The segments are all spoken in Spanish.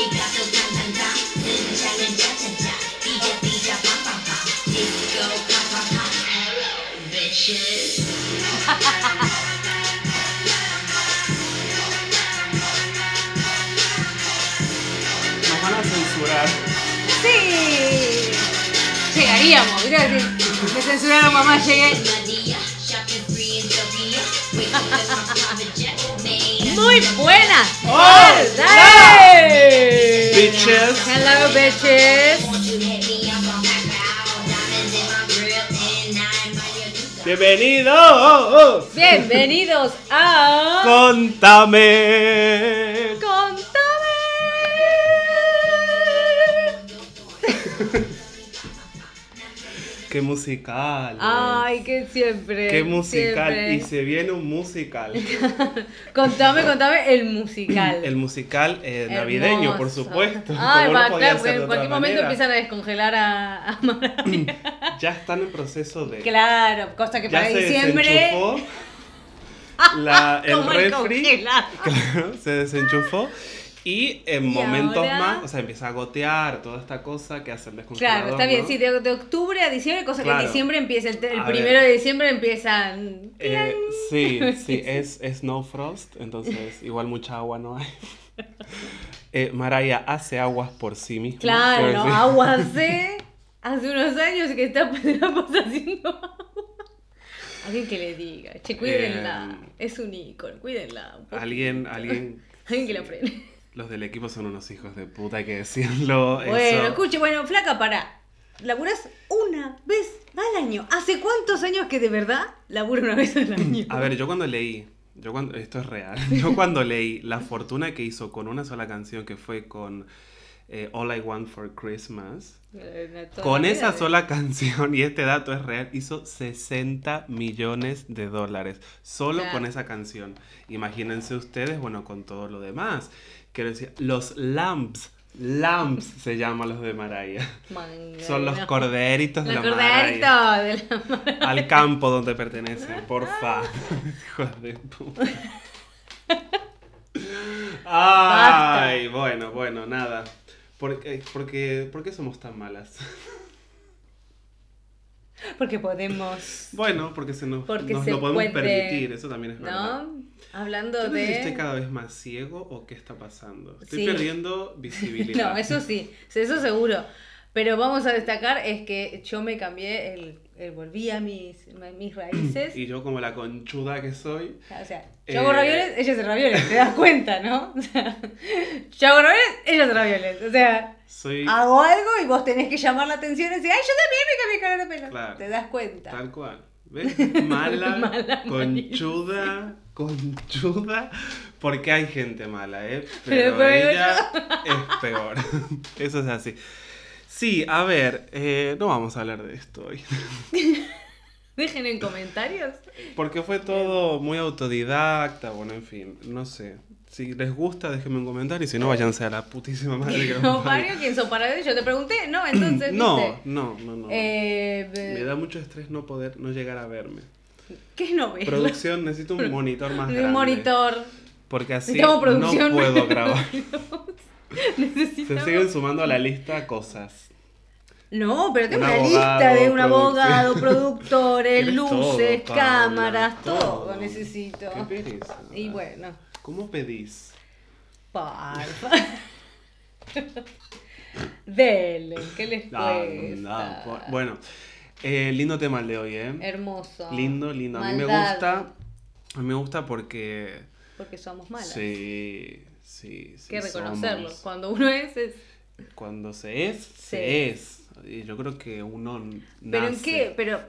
Nos van a censurar. ¡Sí! Llegaríamos, mira, si me censuraron mamá, llegué. Muy buenas tardes. Bitches. Hello, bitches. Want you hit me Qué musical. Ay, que siempre. Qué musical. siempre. Y se viene un musical. Contame, contame el musical. El musical eh, navideño, por supuesto. Ay, va, no claro, porque en cualquier momento manera. empiezan a descongelar a, a. Ya están en proceso de. Claro, cosa que Ya para se diciembre. desenchufó la, el Como el refri. Claro, se desenchufó. Y en Y momentos ahora- más, o sea, empieza a gotear toda esta cosa que hace el descongelador. Claro, está bien, ¿no? sí, de, de octubre a diciembre, cosa que Claro. en diciembre empieza, el, primero ver. de diciembre empiezan. Eh, sí, sí, es, es no frost, entonces igual mucha agua no hay. Eh, Maraya hace aguas por sí misma. Claro, no, agua hace, hace unos años que está haciendo agua. Alguien que le diga, che, cuídenla, Eh, es un ícono, cuídenla. un. Alguien, alguien, Alguien que la frene. Los del equipo son unos hijos de puta, hay que decirlo. Bueno, eso. escuche, bueno, flaca, para. Laburás una vez al año. ¿Hace cuántos años que de verdad labura una vez al año? A ver, yo cuando leí, yo cuando, esto es real, yo cuando leí la fortuna que hizo con una sola canción que fue con eh, All I Want for Christmas, con esa sola canción, y este dato es real, hizo 60 millones de dólares solo Claro. con esa canción. Imagínense ustedes, bueno, con todo lo demás. Quiero decir, los lamps, lamps se llaman los de. Manga, Son los corderitos de Los la Mariah. de la Al campo donde pertenecen, porfa. Hijos de puta. Ay, bueno, bueno, nada. ¿Por qué, por qué- por qué somos tan malas? Porque podemos, Bueno, porque se nos, Porque nos se lo podemos puede, permitir, eso también es verdad. ¿no? Hablando sé si estoy de... cada vez más ciego o qué está pasando. Estoy Sí. perdiendo visibilidad. No, eso sí, eso seguro. Pero vamos a destacar es que yo me cambié, el, el- volví a mis, mis raíces. Y yo como la conchuda que soy, O sea, Eh, yo hago ravioles, ella hace ravioles, te das cuenta, ¿no? O sea, yo hago ravioles, ella hace ravioles. O sea, soy hago algo y vos tenés que llamar la atención y decir, ay, yo también me cambié color de pelo. Claro. Te das cuenta. tal cual. ¿Ves? Mala, Mala, conchuda, conchuda. Porque hay gente mala, ¿eh? Pero Pero, ella es peor. Eso es así. Sí, a ver, eh, no vamos a hablar de esto hoy. Dejen en comentarios. Porque fue todo muy autodidacta, bueno, en fin, no sé. Si les gusta, déjenme un comentario y si no, váyanse a la putísima madre que No. Mario, ¿quién son para Yo te pregunté, no, entonces, no, no, no. Eh, Me da mucho estrés no poder, no llegar a verme. ¿Qué no? Producción, necesito un monitor más grande. Un monitor. Porque así no puedo grabar. Necesitamos... Se siguen sumando a la lista cosas. No, pero tengo Un una abogado, lista de un abogado, productores, luces, todo, cámaras, todo, todo. necesito. Qué pereza. Y bueno, ¿Cómo pedís? parfa. Dele, ¿qué les No, cuesta? no, bu- bueno, eh, lindo tema el de hoy, ¿eh? Hermoso. Lindo, lindo. A mí me gusta. A mí me gusta porque. Porque somos malas. Sí, sí, sí. Que reconocerlo. somos. Cuando uno es, es... Cuando se es, Se se es. Y yo creo que uno Pero en qué, pero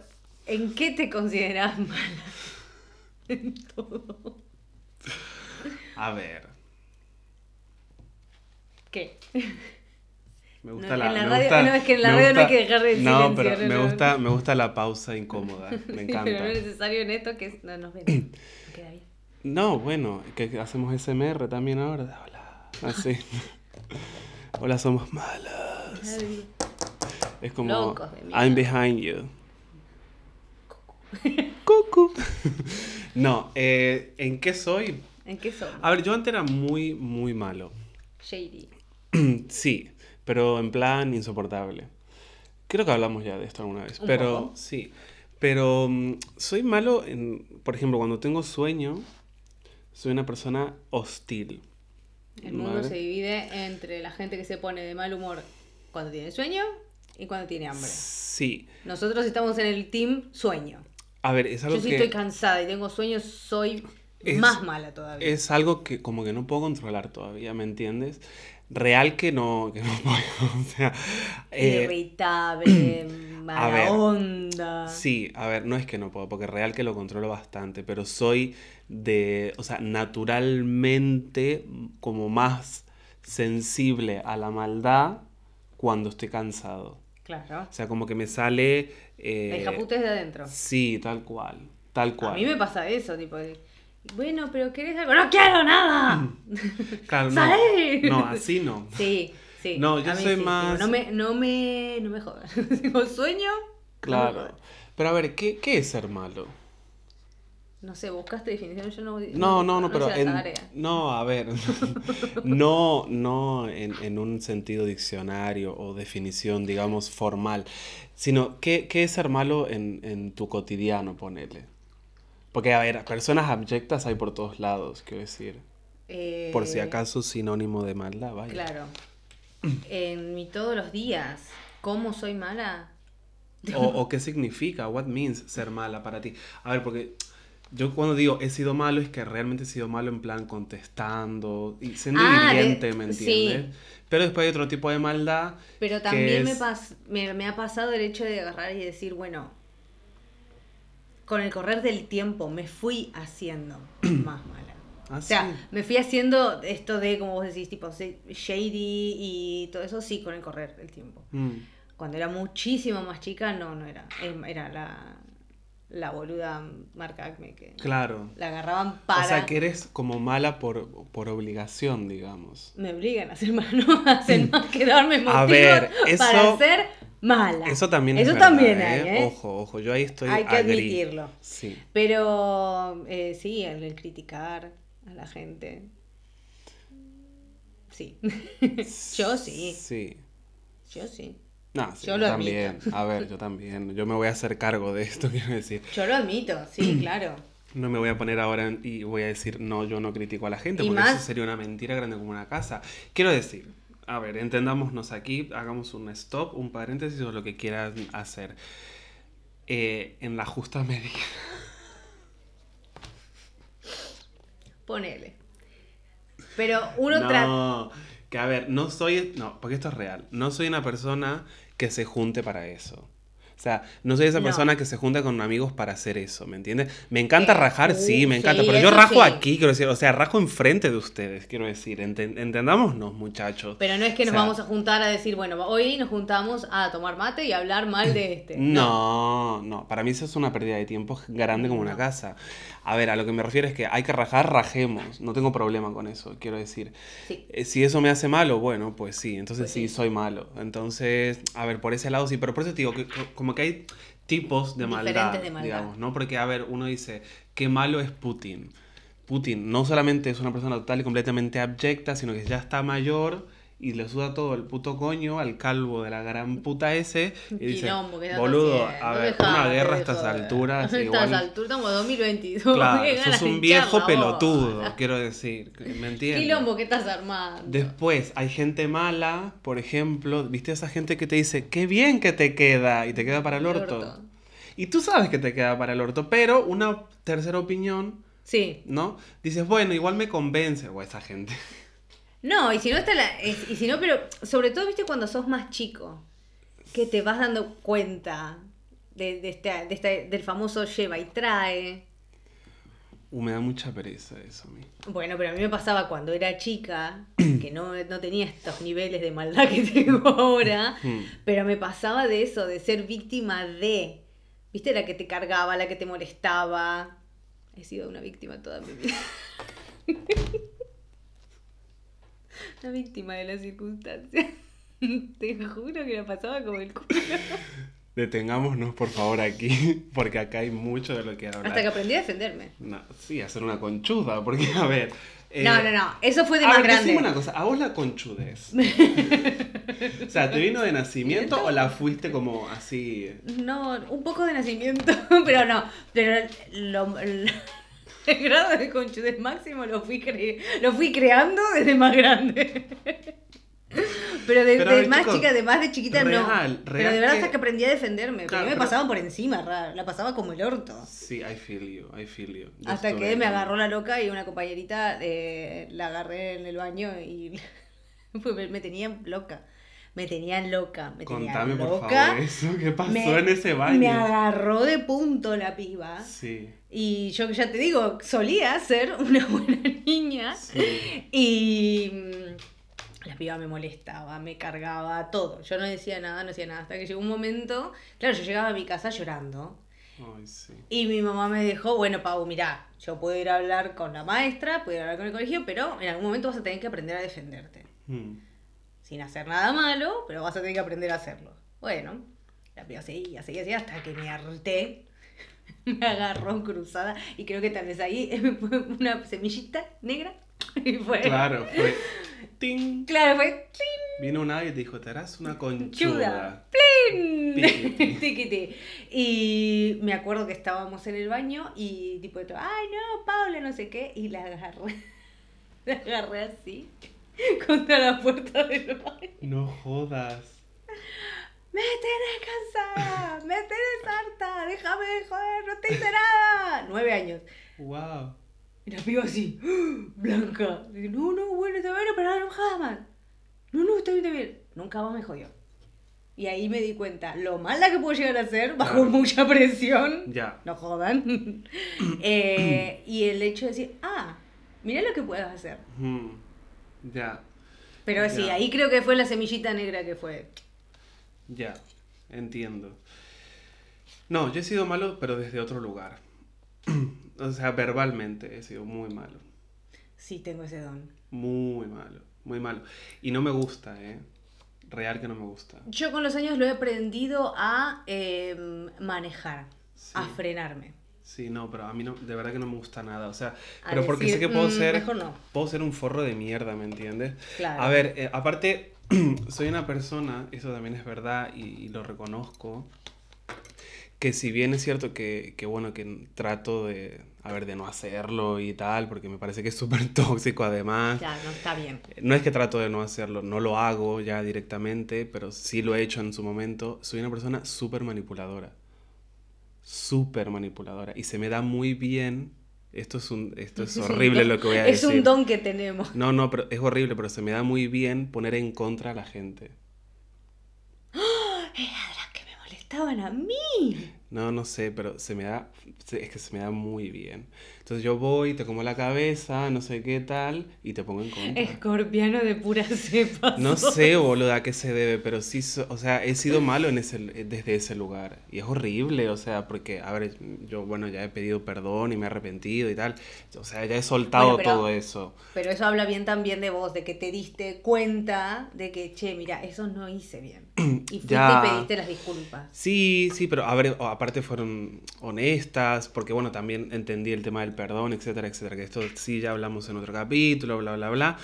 ¿en qué te consideras mala? En todo. A ver, ¿Qué? Me gusta No, la. en la me radio- gusta- no, es que en la radio no hay que dejar el No, silencio, pero no, me gusta, me gusta la pausa incómoda. Me Pero encanta. no es necesario en esto que no nos ven. No queda bien. No, bueno, que hacemos SMR también ahora. Hola. Así. Hola, somos malas. Ay, Es como Locos de. I'm behind you. Cucu. no, eh, ¿en qué soy? ¿En qué somos? A ver, yo antes era muy, muy malo. Shady. Sí, pero en plan insoportable. Creo que hablamos ya de esto alguna vez, pero poco. sí. Pero mm, soy malo en, por ejemplo, cuando tengo sueño, soy una persona hostil. El mundo Vale. se divide entre la gente que se pone de mal humor cuando tiene sueño y cuando tiene hambre. Sí. Nosotros estamos en el team sueño. A ver, es algo Yo que estoy cansada y tengo sueño, soy Es- más mala todavía. es algo que como que no puedo controlar todavía, ¿me entiendes? Real que no, que no puedo. O sea, eh, Irritable, mala ver. onda. Sí, a ver, no es que no puedo, porque real que lo controlo bastante, pero soy de, o sea, naturalmente como más sensible a la maldad cuando estoy cansado. Claro. O sea, como que me sale... La eh, hija puta es de adentro. Sí, tal cual, tal cual. A mí me pasa eso, tipo, de, bueno, pero ¿querés algo? ¡No quiero nada! Claro, no, no, así no. Sí, sí. No, yo soy sí, más- no me, no me, no me jodas. Digo, sueño. no Claro. jodas. Pero a ver, ¿qué, qué es ser malo? No sé, buscaste definición, yo no. No, no, no, pero hice la en- no, a ver, no, no en, en un sentido diccionario o definición, digamos, formal, sino ¿qué, qué es ser malo en, en tu cotidiano, ponele? Porque, a ver, personas abyectas hay por todos lados, quiero decir. Eh, Por si acaso sinónimo de maldad, vaya. Claro. En mi todos los días, ¿cómo soy mala? O, o qué significa, what means ser mala para ti. A ver, porque yo cuando digo he sido malo es que realmente he sido malo en plan contestando y siendo Ah, de- hiriente, ¿me sí. entiendes? Pero después hay otro tipo de maldad. Pero también me, es- pas- me, me ha pasado el hecho de agarrar y decir, bueno, con el correr del tiempo me fui haciendo más mala. Ah, O sea, sí. me fui haciendo esto de, como vos decís, tipo shady y todo eso, sí, con el correr del tiempo. Mm. Cuando era muchísimo más chica, no, no era. Era la, la boluda marca Acme que Claro. la agarraban para. O sea, que eres como mala por, por obligación, digamos. Me obligan a ser no hacen más que darme motivos A ver, para eso- ser mala. Eso también es Eso también ¿eh? hay, ¿eh? Ojo, ojo, yo ahí estoy Hay que admitirlo. Sí. Pero eh, sí, el, el criticar a la gente. Sí. Yo sí. Sí. Yo sí. No, sí, Yo yo, lo también. A ver, yo también. Yo me voy a hacer cargo de esto, quiero decir. Yo lo admito, sí, claro. No me voy a poner ahora en- y voy a decir, no, yo no critico a la gente, porque más- eso sería una mentira grande como una casa. Quiero decir, a ver, entendámonos aquí, hagamos un stop, un paréntesis o lo que quieran hacer. Eh, en la justa medida. Ponele. Pero uno trata. No, que a ver, no soy, no, porque esto es real, no soy una persona que se junte para eso. O sea, no soy esa No. persona que se junta con amigos para hacer eso, ¿me entiendes? Me encanta Eh, rajar, sí, me encanta, sí, pero yo rajo sí. aquí, quiero decir, o sea, rajo enfrente de ustedes, quiero decir, enten- entendámonos, muchachos. Pero no es que O nos vamos a juntar a decir, bueno, hoy nos juntamos a tomar mate y hablar mal de este. No, no, para mí eso es una pérdida de tiempo grande como una casa. A ver, a lo que me refiero es que hay que rajar, rajemos, no tengo problema con eso, quiero decir. Sí. Eh, Si eso me hace malo, bueno, pues sí, entonces Pues sí, soy malo. Entonces, a ver, por ese lado sí, pero por eso te digo que co- como que hay tipos de maldad, de maldad. digamos, ¿no? Porque, a ver, uno dice, qué malo es Putin. Putin no solamente es una persona total y completamente abyecta, sino que ya está mayor y le suda todo el puto coño al calvo de la gran puta ese y dice, boludo, a ver, una guerra a estas alturas, A estas igual... alturas estamos en 2022. Claro, sos un viejo pelotudo, quiero decir, ¿me entiendes? Quilombo que estás armando. Después hay gente mala, por ejemplo, ¿viste esa gente que te dice, qué bien que te queda? Y te queda para el El orto. orto. Y tú sabes que te queda para el orto, pero una tercera opinión, Sí. ¿no? Dices, bueno, igual me convence, o esa gente. No, y si no está la. es- y si no, pero sobre todo, viste, cuando sos más chico, que te vas dando cuenta de, de esta- de del famoso lleva y trae. Uh, me da mucha pereza eso a mí. Bueno, pero a mí me pasaba cuando era chica, que no, no tenía estos niveles de maldad que tengo ahora, Hmm. pero me pasaba de eso, de ser víctima de, viste, la que te cargaba, la que te molestaba. He sido una víctima toda mi vida. Una víctima de las circunstancias. Te juro que la pasaba como el culo. detengámonos por favor aquí, porque acá hay mucho de lo que hablar. Hasta que aprendí a defenderme. No, sí, hacer una conchuda, porque a ver... eh, no, no, no. Eso fue de a más ver, grande. una cosa, ¿a vos la conchudez? o sea, ¿te vino de nacimiento o la fuiste como así? No, un poco de nacimiento, pero no. Pero lo, el, el grado de conchudez máximo lo fui, cre- lo fui creando desde más grande. Pero de, Pero a de ver, más chicos, chica, de más de chiquita no. real, Pero de verdad que- hasta que aprendí a defenderme. Claro, me pero- pasaban por encima, ra- la pasaba como el orto. Sí, I feel you, I feel you. Yo Hasta que me agarró la loca y una compañerita eh, la agarré en el baño y me, tenían loca. Me tenían loca. Me Contame tenían por loca. favor eso, ¿qué pasó Me- en ese baño? Me agarró de punto la piba. Sí, Y yo que ya te digo, solía ser una buena niña. sí. Y mm, la piba me molestaba, me cargaba, todo. Yo no decía nada, no decía nada. Hasta que llegó un momento, claro, yo llegaba a mi casa llorando. Ay, sí. Y mi mamá me dijo, bueno, Pau, mirá, yo puedo ir a hablar con la maestra, puedo ir a hablar con el colegio, pero en algún momento vas a tener que aprender a defenderte. Hmm. Sin hacer nada malo, pero vas a tener que aprender a hacerlo. Bueno, la piba seguía, seguía, seguía, hasta que me harté. Me agarró cruzada y creo que tal vez ahí fue una semillita negra. Y fue. Claro, fue. ¡Ting! Claro, fue. ¡cling! Vino una y te dijo, te harás una Chuda. conchuda. ¡Plin! Tiquiti. Tiquiti. Y me acuerdo que estábamos en el baño y tipo, ay no, Paula, no sé qué, y la agarré. La agarré así, contra la puerta del baño. No jodas. Me tenés cansada, me tenés harta, déjame de joder, no te hice nada. Nueve años. Wow. Y la piba así, blanca. No, no, bueno, está bien, pero no enojada más. No, no, está bien, está bien. Nunca más me jodió. Y ahí me di cuenta lo mala que puedo llegar a ser bajo mucha presión. Ya. No jodan. Eh, y el hecho de decir, ah, mira lo que puedes hacer. Hmm. Ya. Pero sí, Ya. ahí creo que fue la semillita negra que fue. Ya. Entiendo. No, yo he sido malo, pero desde otro lugar. o sea, verbalmente he sido muy malo. Sí, tengo ese don. Muy malo. Muy malo. Y no me gusta, ¿eh? Real que no me gusta. Yo con los años lo he aprendido a eh, manejar, Sí. a frenarme. Sí, no, pero a mí no, de verdad que no me gusta nada. O sea, A pero porque sé que puedo "Mm, ser. mejor no". Puedo ser un forro de mierda, ¿me entiendes? Claro. A ver, eh, aparte, soy una persona, eso también es verdad y, y lo reconozco, que si bien es cierto que, que, bueno, que trato de, a ver, de no hacerlo y tal, porque me parece que es súper tóxico además. Ya, no está bien. No es que trato de no hacerlo, no lo hago ya directamente, pero sí lo he hecho en su momento. Soy una persona súper manipuladora. Súper manipuladora. Y se me da muy bien. Esto es, un, esto es horrible lo que voy a Es decir. un don que tenemos. No, no, pero es horrible, pero se me da muy bien poner en contra a la gente. Era de las que me molestaban a mí. No, no sé, pero se me da, es que se me da muy bien. Entonces yo voy, te como la cabeza, no sé qué tal, y te pongo en contra. Escorpiano de pura cepa. No sé, boludo, a qué se debe, pero sí, o sea, he sido malo en ese, desde ese lugar. Y es horrible, o sea, porque, a ver, yo, bueno, ya he pedido perdón y me he arrepentido y tal. O sea, ya he soltado Bueno, pero- todo eso. Pero eso habla bien también de vos, de que te diste cuenta de que, che, mira, eso no hice bien. Y fuiste Ya. y pediste las disculpas. Sí, sí, pero a ver, aparte fueron honestas, porque bueno, también entendí el tema del perdón, etcétera, etcétera, que esto sí ya hablamos en otro capítulo, bla, bla, bla,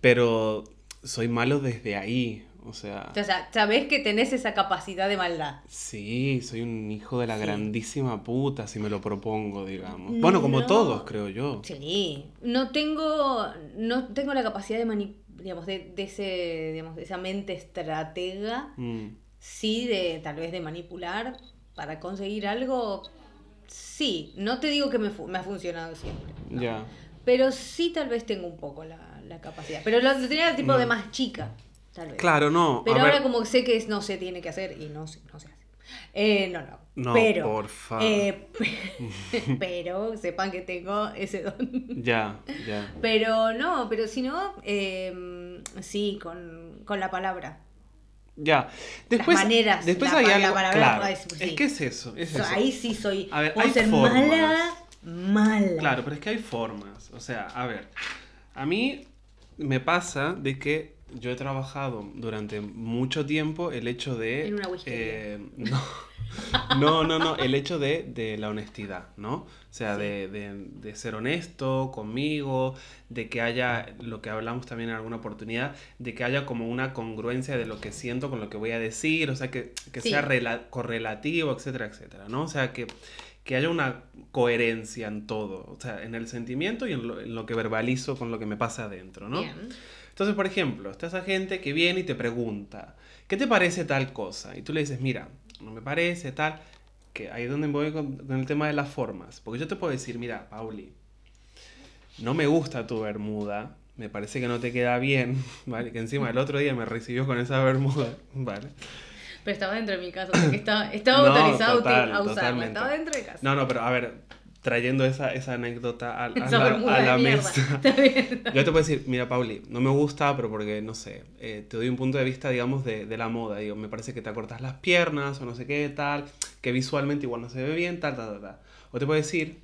pero soy malo desde ahí, o sea, O sea, sabés que tenés esa capacidad de maldad. sí, soy un hijo de la Sí. grandísima puta, si me lo propongo, digamos. Bueno, como todos, creo yo. Sí. No tengo, no tengo la capacidad de mani- digamos, de, de ese, digamos, de esa mente estratega, Mm, sí, de tal vez de manipular para conseguir algo. Sí, no te digo que me, fu- me ha funcionado siempre. no. Ya. Pero sí tal vez tengo un poco la, la capacidad. Pero lo, lo tenía tipo de más chica, tal vez. Mm. Claro, no. Pero a ahora ver, como sé que no se tiene que hacer y no, se- no se hace. Eh, no, no. No, pero, por favor. eh, pero sepan que tengo ese don. Ya, ya. Pero no, pero si no, eh, sí, con, con la palabra. Ya. Después, maneras, después la hay la algo. palabra, claro, pues, sí. Es que es eso. Es So, eso. ahí sí soy. A ver, puedo hay ser formas. mala, mala. Claro, pero es que hay formas. O sea, a ver, a mí me pasa de que yo he trabajado durante mucho tiempo el hecho de... En una eh, no, no, no, no, el hecho de, de la honestidad, ¿no? O sea, Sí. de, de- de ser honesto conmigo, de que haya, lo que hablamos también en alguna oportunidad, de que haya como una congruencia de lo que siento con lo que voy a decir, o sea, que, que Sí. sea rela- correlativo, etcétera, etcétera, ¿no? O sea, que, que haya una coherencia en todo, o sea, en el sentimiento y en lo, en lo que verbalizo con lo que me pasa adentro, ¿no? Bien. Entonces, por ejemplo, está esa gente que viene y te pregunta, ¿qué te parece tal cosa? Y tú le dices, mira, no me parece tal, que ahí es donde voy con, con el tema de las formas. Porque yo te puedo decir, mira, Pauli, no me gusta tu bermuda, me parece que no te queda bien, ¿vale? Que encima el otro día me recibió con esa bermuda, ¿vale? Pero estaba dentro de mi casa, o sea que estaba, estaba No, autorizado total, a totalmente. Estaba dentro de casa. No, no, pero a ver, trayendo esa, esa anécdota a, a la, a la mesa. Yo te puedo decir, mira, Pauli, no me gusta, pero porque, no sé, eh, te doy un punto de vista, digamos, de, de la moda. Digo, me parece que te acortas las piernas o no sé qué, tal, que visualmente igual no se ve bien, tal, tal, tal, tal. O te puedo decir,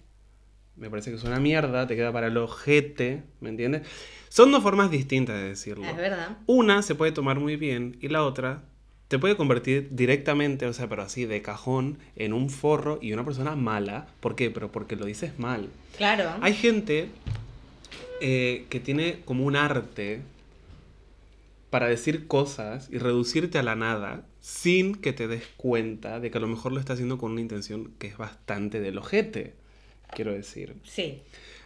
me parece que es una mierda, te queda para el ojete, ¿me entiendes? Son dos formas distintas de decirlo. Es verdad. Una se puede tomar muy bien y la otra te puede convertir directamente, o sea, pero así de cajón, en un forro y una persona mala. ¿Por qué? Pero porque lo dices mal. Claro. Hay gente eh, que tiene como un arte para decir cosas y reducirte a la nada sin que te des cuenta de que a lo mejor lo está haciendo con una intención que es bastante del ojete, quiero decir. Sí.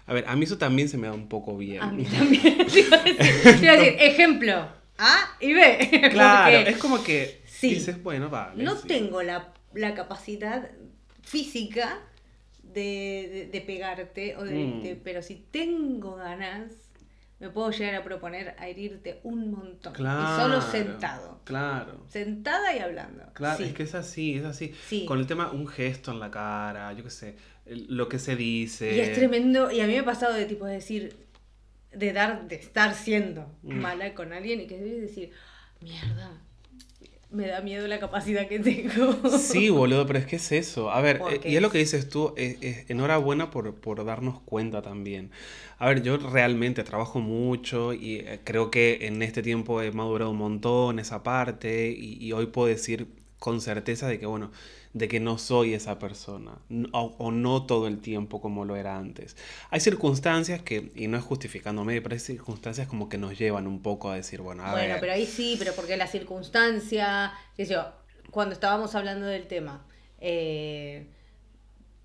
A ver, a mí eso también se me da un poco bien. A mí también. A decir, ejemplo. A y B. Claro, Porque es como que Sí. dices, bueno, vale. no sí. tengo la, la capacidad física de, de- de pegarte o de Mm. herirte, pero si tengo ganas, me puedo llegar a proponer a herirte un montón. Claro. Y solo sentado. Claro. Sentada y hablando. Claro, Sí. es que es así, es así. Sí. Con el tema, un gesto en la cara, yo qué sé, lo que se dice. Y es tremendo, y a mí me ha pasado de tipo decir, de dar, de estar siendo Mm. mala con alguien y que debes decir, mierda, me da miedo la capacidad que tengo. Sí, boludo, pero es que es eso. A ver, eh, y es lo que dices tú, eh, eh, enhorabuena por, por darnos cuenta también. A ver, yo realmente trabajo mucho y eh, creo que en este tiempo he madurado un montón esa parte y, y hoy puedo decir con certeza de que, bueno, de que no soy esa persona o, o no todo el tiempo como lo era antes. Hay circunstancias que, y no es justificándome, pero hay circunstancias como que nos llevan un poco a decir, bueno, a bueno, ver. pero ahí sí, pero porque la circunstancia, qué sé yo, cuando estábamos hablando del tema, eh,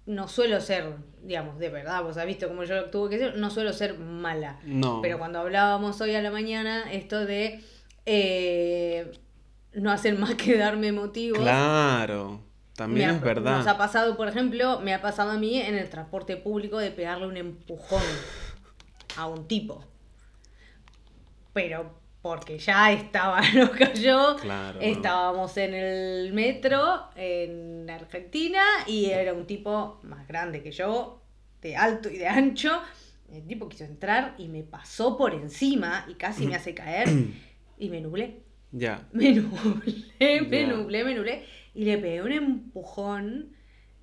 no suelo ser, digamos, de verdad, vos has visto cómo yo qué sé yo, no suelo ser mala. No. Pero cuando hablábamos hoy a la mañana, esto de eh, no hacer más que darme motivos. Claro, también ha- es verdad. Nos ha pasado, por ejemplo, me ha pasado a mí en el transporte público de pegarle un empujón a un tipo. Pero porque ya estaba, nos cayó. Claro. Estábamos en el metro en Argentina y era un tipo más grande que yo, de alto y de ancho. El tipo quiso entrar y me pasó por encima y casi me hace caer y me nublé. Ya. Me nublé, me Ya. nublé, me nublé. Y le pegué un empujón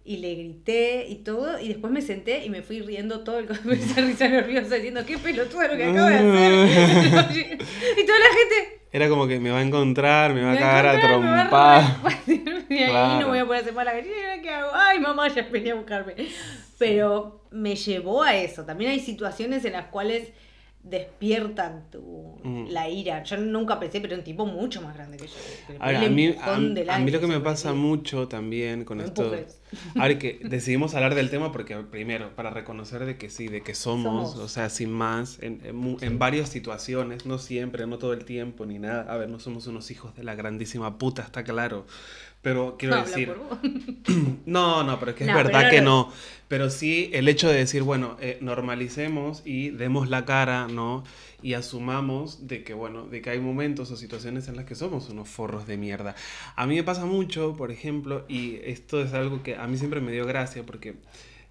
y le grité y todo. Y después me senté y me fui riendo todo el con esa risa nerviosa diciendo, qué pelotudo lo que acabo de hacer. y toda la gente. Era como que me va a encontrar, me va a "Me cagar a encontraron, me va a trompar. robar". Y ahí Claro. no voy a poder hacer mala gallina, ¿qué hago? Ay, mamá, ya venía a buscarme. Pero me llevó a eso. También hay situaciones en las cuales despiertan tu, Mm. la ira. Yo nunca pensé, pero un tipo mucho más grande que yo. A, mí, a- del a mí lo que me pasa mucho también con No esto. ver, que decidimos hablar del tema porque, primero, para reconocer de que sí, de que somos, Somos. o sea, sin más, en, en mu- en varias situaciones, no siempre, no todo el tiempo, ni nada. A ver, no somos unos hijos de la grandísima puta, está claro. Pero quiero decir. No, no, pero es que es No, verdad que no. Pero sí el hecho de decir, bueno, eh, normalicemos y demos la cara, ¿no? Y asumamos de que, bueno, de que hay momentos o situaciones en las que somos unos forros de mierda. A mí me pasa mucho, por ejemplo, y esto es algo que a mí siempre me dio gracia porque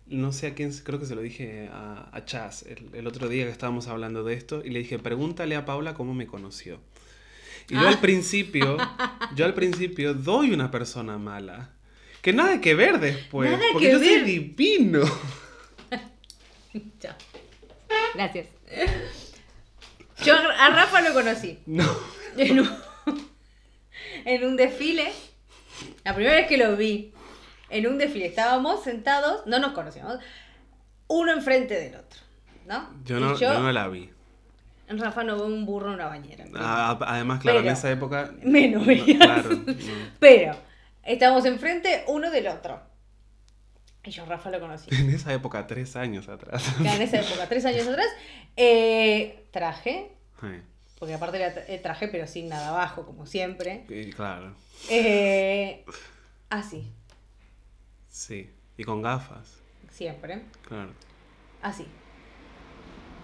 no sé a quién, creo que se lo dije a, a Chas el, el otro día que estábamos hablando de esto y le dije, pregúntale a Paula cómo me conoció. Y yo Ah. al principio, yo al principio doy una persona mala. Que nada que ver después. Nada porque que yo soy ver. divino. Chao. Gracias. Yo a Rafa lo conocí. No. en un, en un desfile. La primera vez que lo vi, en un desfile, estábamos sentados, no nos conocíamos, uno enfrente del otro, ¿no? Yo no, yo no la vi. Rafa no ve un burro en una bañera. Ah, además, claro, en esa época. Menos no. Claro. no. Pero, estábamos enfrente uno del otro. Y yo Rafa lo conocí. En esa época, tres años atrás. En esa época, tres años atrás, eh, traje, Sí, porque aparte era eh, traje pero sin nada abajo, como siempre. y claro. Eh, así, Sí. Y con gafas. siempre. Claro. Así.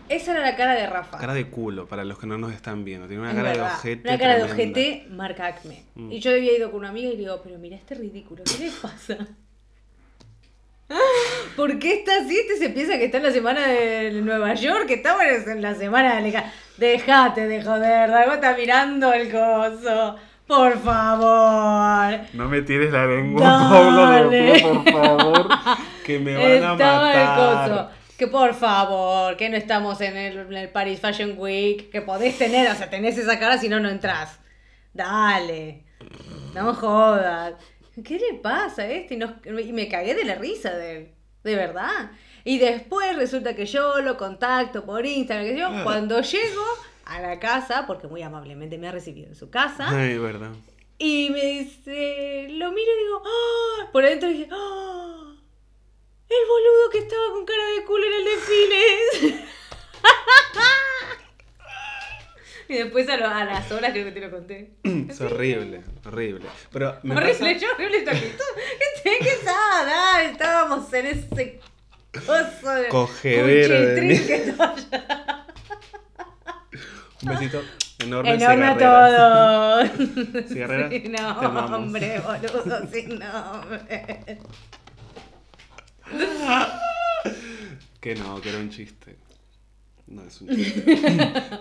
Esa era la cara de Rafa. Cara de culo, para los que no nos están viendo. Tiene una Es cara verdad, de ojete. Una cara de ojete marca acme. Mm. Y yo había ido con una amiga y le digo, pero mira este ridículo, ¿qué le pasa? ¿Por qué está así? Este se piensa que está en la semana de Nueva York, que estamos en la semana de... Dejate de joder, Dago está mirando el coso. Por favor. No me tires la lengua, Dale. Pablo, por favor. Que me van a Estaba el matar. coso. Que por favor, que no estamos en el, en el Paris Fashion Week, que podés tener, o sea, tenés esa cara si no, no entras. Dale. No jodas. ¿Qué le pasa a este? Y, nos- y me cagué de la risa de él. De verdad. Y después resulta que yo lo contacto por Instagram, que yo, cuando llego a la casa, porque muy amablemente me ha recibido en su casa, Ay, verdad. y me dice, lo miro y digo, ¡ah! Por adentro dije, ¡ah! El boludo que estaba con cara de culo en el desfile. y después a, lo- a las horas creo que te lo conté. Es horrible, horrible. Pero me horrible, pasa- yo horrible esta actitud. ¿Qué, estaba? Estábamos en ese coso de Cogedero de mí. que. Un besito enorme. Enorme a todos. Cigarreras, Sin nombre, boludo, sin nombre. Que no, que era un chiste. No es un chiste.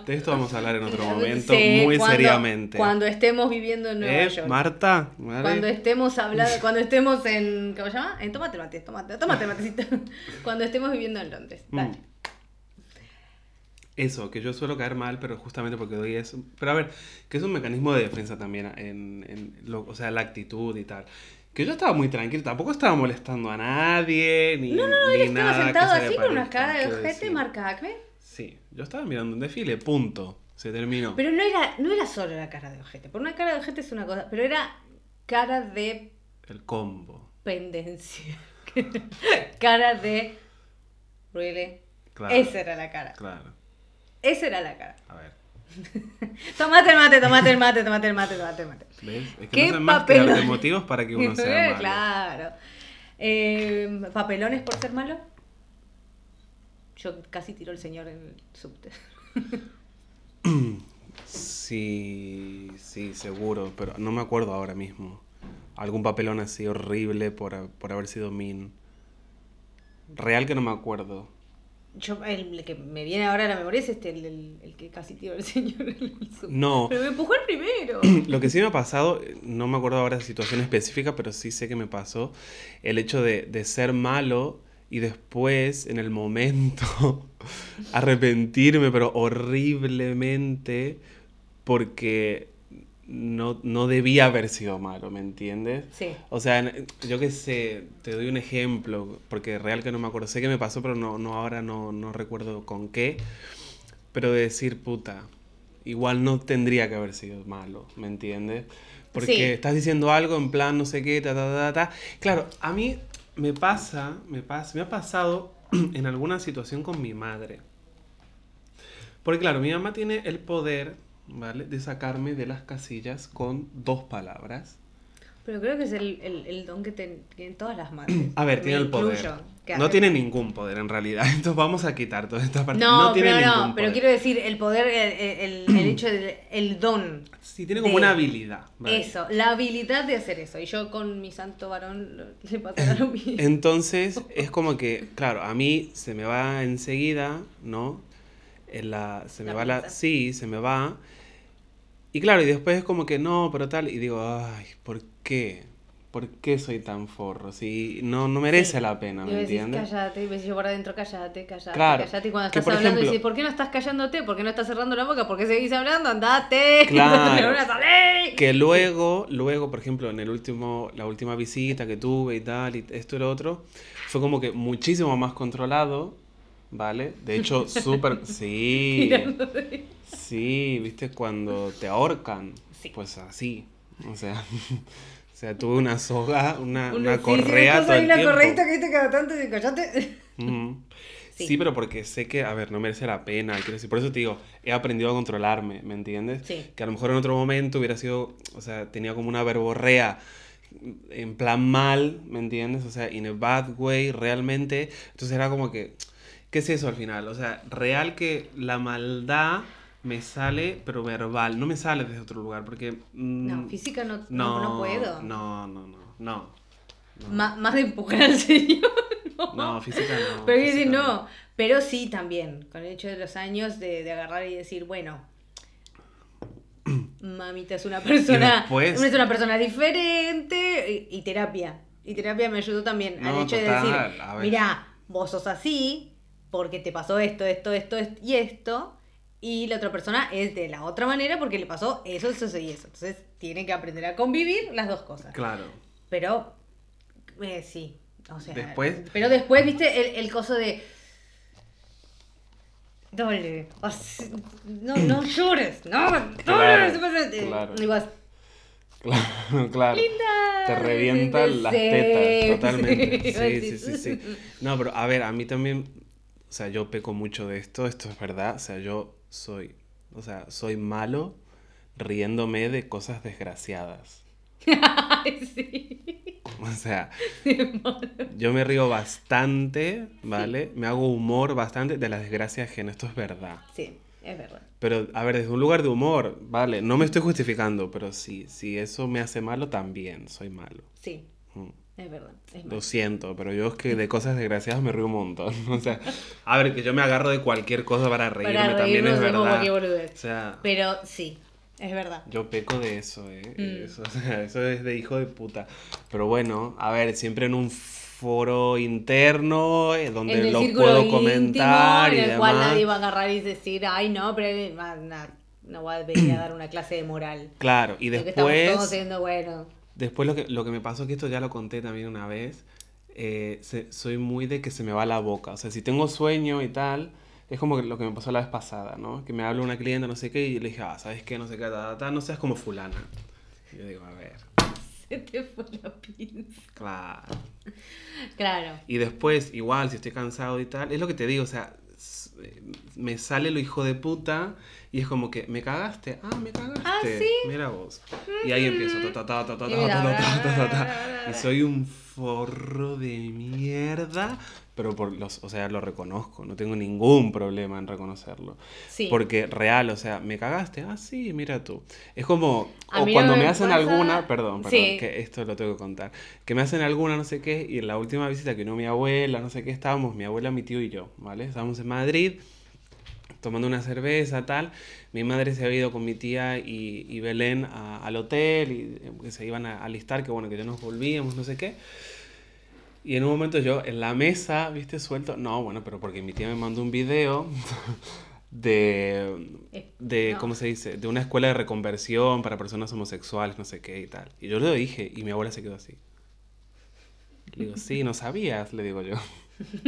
De esto vamos a hablar en otro momento, Sí, muy cuando- seriamente. Cuando estemos viviendo en Nueva ¿Eh, York. Marta? ¿Vale? Cuando estemos hablando, cuando estemos en. ¿Cómo se llama? En Tomate Mate, tomate, tomate matecito. Cuando estemos viviendo en Londres. Mm. Dale. Eso, que yo suelo caer mal, pero justamente porque doy eso. Pero a ver, que es un mecanismo de defensa también, en, en lo- o sea, la actitud y tal. Que yo estaba muy tranquilo, tampoco estaba molestando a nadie, ni, No, no, no, él estaba sentado así con una cara de ojete decir. marca acme. Sí, yo estaba mirando un desfile, punto. Se terminó. Pero no era, no era solo la cara de ojete. Por una cara de ojete es una cosa, pero era cara de El combo. pendencia. cara de. Really. Claro. Esa era la cara. Claro. Esa era la cara. A ver. Tomate el mate, tomate el mate, tomate el mate, tomate el mate. ¿Ves? Es que ¿Qué no más que motivos para que uno sea malo. Claro. Eh, ¿Papelones por ser malo? Yo casi tiro el señor en el subte. Sí, sí, seguro, pero no me acuerdo ahora mismo. Algún papelón así horrible por, por haber sido min. Real que no me acuerdo. Yo, el, que me viene ahora a la memoria es este, el, el- el que casi tiró el señor el. No, Pero me empujó el primero. lo que sí me ha pasado, no me acuerdo ahora de situación específica, pero sí sé que me pasó, el hecho de, de ser malo y después, en el momento, arrepentirme, pero horriblemente, porque no, no debía haber sido malo, ¿me entiendes? Sí. O sea, yo qué sé, te doy un ejemplo, porque real que no me acuerdo, sé que me pasó, pero no, no ahora no, no recuerdo con qué, pero de decir, puta, igual no tendría que haber sido malo, ¿me entiendes? Porque Sí. estás diciendo algo en plan no sé qué, ta, ta, ta, ta. Claro, a mí me pasa, me pasa, me ha pasado en alguna situación con mi madre. Porque claro, mi mamá tiene el poder, ¿vale? De sacarme de las casillas con dos palabras. Pero creo que es el, el, el don que tienen todas las madres. A ver, Me tiene el poder. incluyo, No tiene ningún poder en realidad. Entonces vamos a quitar toda esta parte. No, tiene pero ningún no, pero poder. quiero decir, el poder, el, el, el hecho del el don. Sí, tiene como una habilidad. ¿vale? Eso, la habilidad de hacer eso. Y yo con mi santo varón le pasará lo mismo. Entonces es como que, claro, a mí se me va enseguida, ¿no? En la, se me La va la... Sí, se me va. Y claro, y después es como que no, pero tal. Y digo, ay, ¿por qué? ¿por qué soy tan forro? Si no, no merece Sí. la pena, Y ¿me decís, entiendes? cállate, y ves yo por adentro, cállate, cállate, Claro, cállate. Y cuando estás hablando, ejemplo- dices, ¿por qué no estás callándote? ¿Por qué no estás cerrando la boca? ¿Por qué seguís hablando? ¡Andate! Claro. Que luego, luego, por ejemplo, en el último, la última visita que tuve y tal, y esto y lo otro, fue como que muchísimo más controlado, ¿vale? De hecho, súper... Sí, sí, ¿viste? Cuando te ahorcan, Sí. pues así, o sea... O sea, tuve una soga, una, una sí, sí, correa ves todo el tiempo. correita que viste cada tanto y cállate. Ujú. Sí. Sí. pero porque sé que, a ver, no merece la pena. Quiero decir, por eso te digo, he aprendido a controlarme, ¿me entiendes? Sí. Que a lo mejor en otro momento hubiera sido, o sea, tenía como una verborrea en plan mal, ¿me entiendes? O sea, in a bad way, realmente. Entonces era como que, ¿qué es eso al final? O sea, real que la maldad me sale, pero verbal, no me sale desde otro lugar, porque... mm, No, física no, no, no puedo. No, no, no, no. Ma- más de empujar al señor. No, No, física no. Pero decir, física no. Pero sí también, con el hecho de los años de, de agarrar y decir, bueno, mamita es una persona, después- es una persona diferente y, y terapia. Y terapia me ayudó también al No, hecho de total, decir, a ver. mira, vos sos así porque te pasó esto, esto, esto, esto y esto. Y la otra persona es de la otra manera porque le pasó eso, eso, eso y eso. Entonces tiene que aprender a convivir las dos cosas. Claro. Pero, eh, sí. O sea, Después- Pero después, viste, el, el coso de. O sea, No, no llores. No, Claro, llores. claro. y vos, Claro, claro. Linda. Te revientan Sí, las tetas, totalmente. sí. Sí, sí, sí, sí. No, pero a ver, a mí también, o sea, yo peco mucho de esto, esto es verdad, o sea, yo soy, o sea, soy malo riéndome de cosas desgraciadas. Ay, sí. O sea, yo me río bastante, ¿vale? Me hago humor bastante de las desgracias ajenas, esto es verdad. Sí, es verdad. Pero, a ver, desde un lugar de humor, ¿vale? No me estoy justificando, pero sí, si eso me hace malo, también soy malo. Sí. Es verdad. Es Lo siento, pero yo es que de cosas desgraciadas me río un montón. O sea, a ver, que yo me agarro de cualquier cosa para reírme Para también es verdad. O sea, Pero sí, es verdad. yo peco de eso, ¿eh? Mm. Eso, o sea, eso es de hijo de puta. Pero bueno, a ver, siempre en un foro interno, eh, donde lo puedo íntimo, comentar y en el cual nadie va a agarrar y decir, ay, no, pero va- na- no voy a venir a dar una clase de moral. Claro, y después... todos siendo bueno. Después lo que, lo que me pasó, que esto ya lo conté también una vez, eh, se- soy muy de que se me va la boca. O sea, si tengo sueño y tal, es como lo que me pasó la vez pasada, ¿no? Que me habla una clienta, no sé qué, y le dije, ah, ¿sabes qué? No sé qué, ta, ta, ta, no seas como fulana. Y yo digo, a ver, Se te fue la pinza. claro. Claro. Y después, igual, si estoy cansado y tal, es lo que te digo, o sea, eh, me sale lo hijo de puta y es como que, ¿me cagaste? Ah, me cagaste. Ah, ¿sí? Mira vos. Y ahí empiezo, ta, ta, ta, ta, ta, ta, ta, ta, Y soy un forro de mierda, pero por los, o sea, lo reconozco, no tengo ningún problema en reconocerlo. Sí. Porque real, o sea, ¿me cagaste? Ah, sí, mira tú. Es como, o cuando me hacen pasa- alguna, perdón, perdón, Sí. que esto lo tengo que contar, que me hacen alguna, no sé qué, y en la última visita que no mi abuela, no sé qué, estábamos, mi abuela, mi tío y yo, ¿vale? Estábamos en Madrid, tomando una cerveza, tal. Mi madre se había ido con mi tía y, y Belén a- al hotel y eh, que se iban a alistar, que bueno, que ya nos volvíamos, no sé qué. Y en un momento yo en la mesa, viste, suelto, no, bueno, pero porque mi tía me mandó un video de, Eh, de no. ¿cómo se dice? De una escuela de reconversión para personas homosexuales, no sé qué y tal. Y yo lo dije y mi abuela se quedó así. Le digo, sí, no sabías, le digo yo.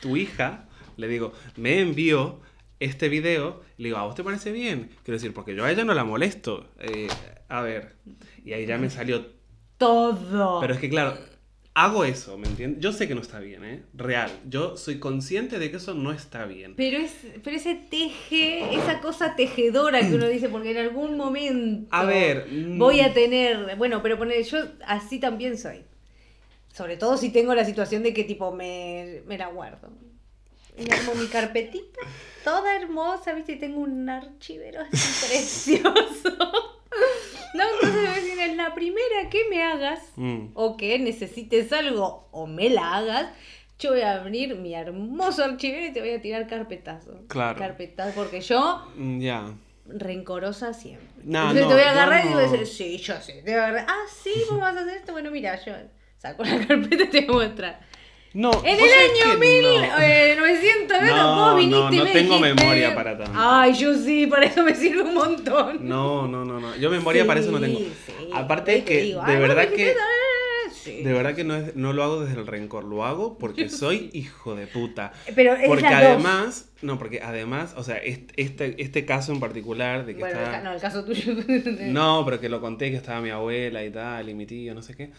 tu hija, le digo, me envió este video, le digo, ¿a vos te parece bien? Quiero decir, porque yo a ella no la molesto. Eh, a ver, y ahí ya me salió... Todo. Pero es que claro, hago eso, ¿me entiendes? Yo sé que no está bien, ¿eh? Real. Yo soy consciente de que eso no está bien. Pero, es, pero ese teje, esa cosa tejedora que uno dice, porque en algún momento A ver, mm. voy a tener, bueno, pero poner, yo así también soy. Sobre todo si tengo la situación de que tipo me, me la guardo. Y armo mi carpetita, toda hermosa, ¿viste? Y tengo un archivero así precioso. No, entonces me en la primera que me hagas, Mm. o que necesites algo, o me la hagas, yo voy a abrir mi hermoso archivero y te voy a tirar carpetazo. Claro. Carpetazo, porque yo Mm, Ya. rencorosa siempre. No, Entonces no, te voy a agarrar y no. voy a decir, sí, yo sé. Te voy a agarrar, ah, sí, vos vas a hacer esto. Bueno, mira, yo saco la carpeta y te voy a mostrar. No, En el año que no. 1900, No, vos viniste no, no tengo memoria para tanto. Ay, yo sí, para eso me sirve un montón. No, no, no, no. Yo memoria para eso no tengo. Sí. Aparte te que digo, de "Ay, verdad que dijiste, ah, sí". de verdad que no es, no lo hago desde el rencor, lo hago porque soy hijo de puta. Pero es Porque las dos. además, no, porque además, o sea, este, este, caso en particular de que Bueno, estaba no, el caso tuyo. No, pero que lo conté que estaba mi abuela y tal, y mi tío, no sé qué.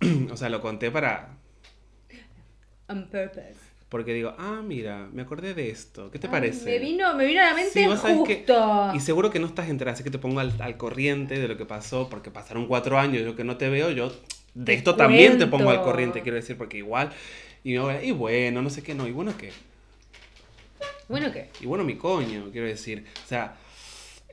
o sea, lo conté para On purpose. porque digo, ah, mira, me acordé de esto. ¿Qué te Ay, parece? Me vino, me vino a la mente Sí, vos sabés que- justo. Y seguro que no estás enterada, así que te pongo al, al corriente de lo que pasó, porque pasaron cuatro años, yo que no te veo, yo de Te esto también te pongo al corriente, quiero decir, porque igual, y, y bueno, no sé qué, no, y bueno qué, Bueno, ¿qué? y bueno mi coño, quiero decir, o sea,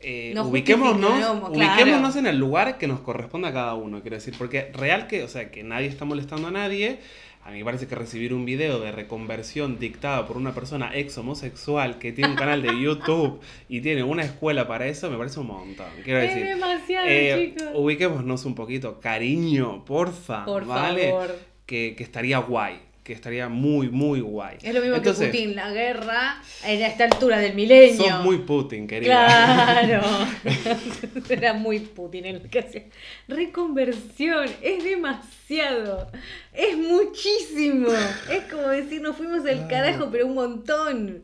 eh, No ubiquémonos, claro. ubiquémonos en el lugar que nos corresponde a cada uno, quiero decir, porque real que, o sea, que nadie está molestando a nadie, a mí me parece que recibir un video de reconversión dictada por una persona ex homosexual que tiene un canal de YouTube y tiene una escuela para eso, me parece un montón. Quiero Es decir, demasiado, eh, chicos. ubiquémonos un poquito, cariño, porfa, Por ¿vale? favor. Que, que estaría guay, que estaría muy, muy guay. Es lo mismo Entonces, que Putin, la guerra en esta altura del milenio. Sos muy Putin, querida. Claro. Era muy Putin en lo que hacía. Reconversión, es demasiado. Es muchísimo. Es como decir, nos fuimos al carajo, pero un montón.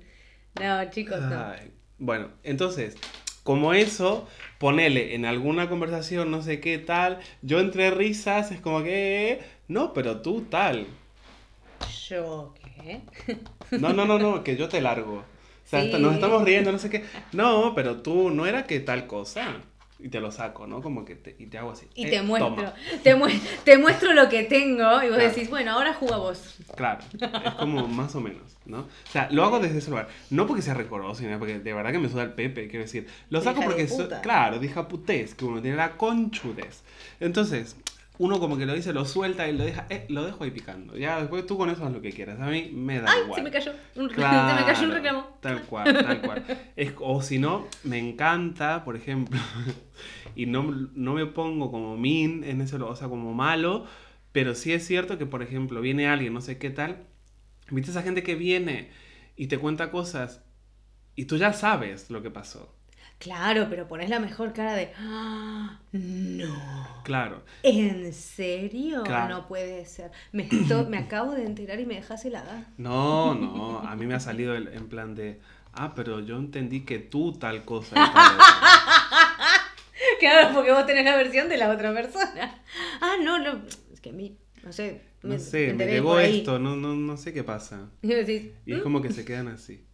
No, chicos, no. Ay, Bueno, entonces, como eso, ponele en alguna conversación, no sé qué tal, yo entre risas es como que, no, pero tú tal. Yo, ¿qué? No, no, no, no, que yo te largo. O sea, Sí. hasta- nos estamos riendo, no sé qué. No, pero tú no era que tal cosa. Y te lo saco, ¿no? Como que te, y te hago así. Y Eh, te muestro, te, mu- te muestro lo que tengo y vos Claro. decís, bueno, ahora juega vos. Claro, es como más o menos, ¿no? O sea, lo hago desde ese lugar. No porque sea recoroso, sino porque de verdad que me suda el pepe, quiero decir. Lo saco hija de porque, so- puta. claro, de hija putez, que uno tiene la conchudez. Entonces, uno como que lo dice, lo suelta y lo deja, eh, lo dejo ahí picando. Ya después tú con eso haz lo que quieras. A mí me da Ay, igual. se me cayó. Un, Claro, se me cayó un reclamo. Tal cual, tal cual. Es, o si no, me encanta, por ejemplo, y no, no me pongo como min en ese, o sea, como malo, pero sí es cierto que, por ejemplo, viene alguien, no sé qué tal, viste esa gente que viene y te cuenta cosas y tú ya sabes lo que pasó. Claro, pero pones la mejor cara de. "Ah, no. Claro. ¿En serio? Claro. No puede ser. Me, me acabo de enterar y me dejas helada. No, no, a mí me ha salido el- en plan de, ah, pero yo entendí que tú tal cosa. y tal otra". Claro, porque vos tenés la versión de la otra persona. Ah, no, no. Es que a mí, no sé. No sé, me enteré llegó esto, no, no, no sé qué pasa. Y vos decís, Y es como que se quedan así.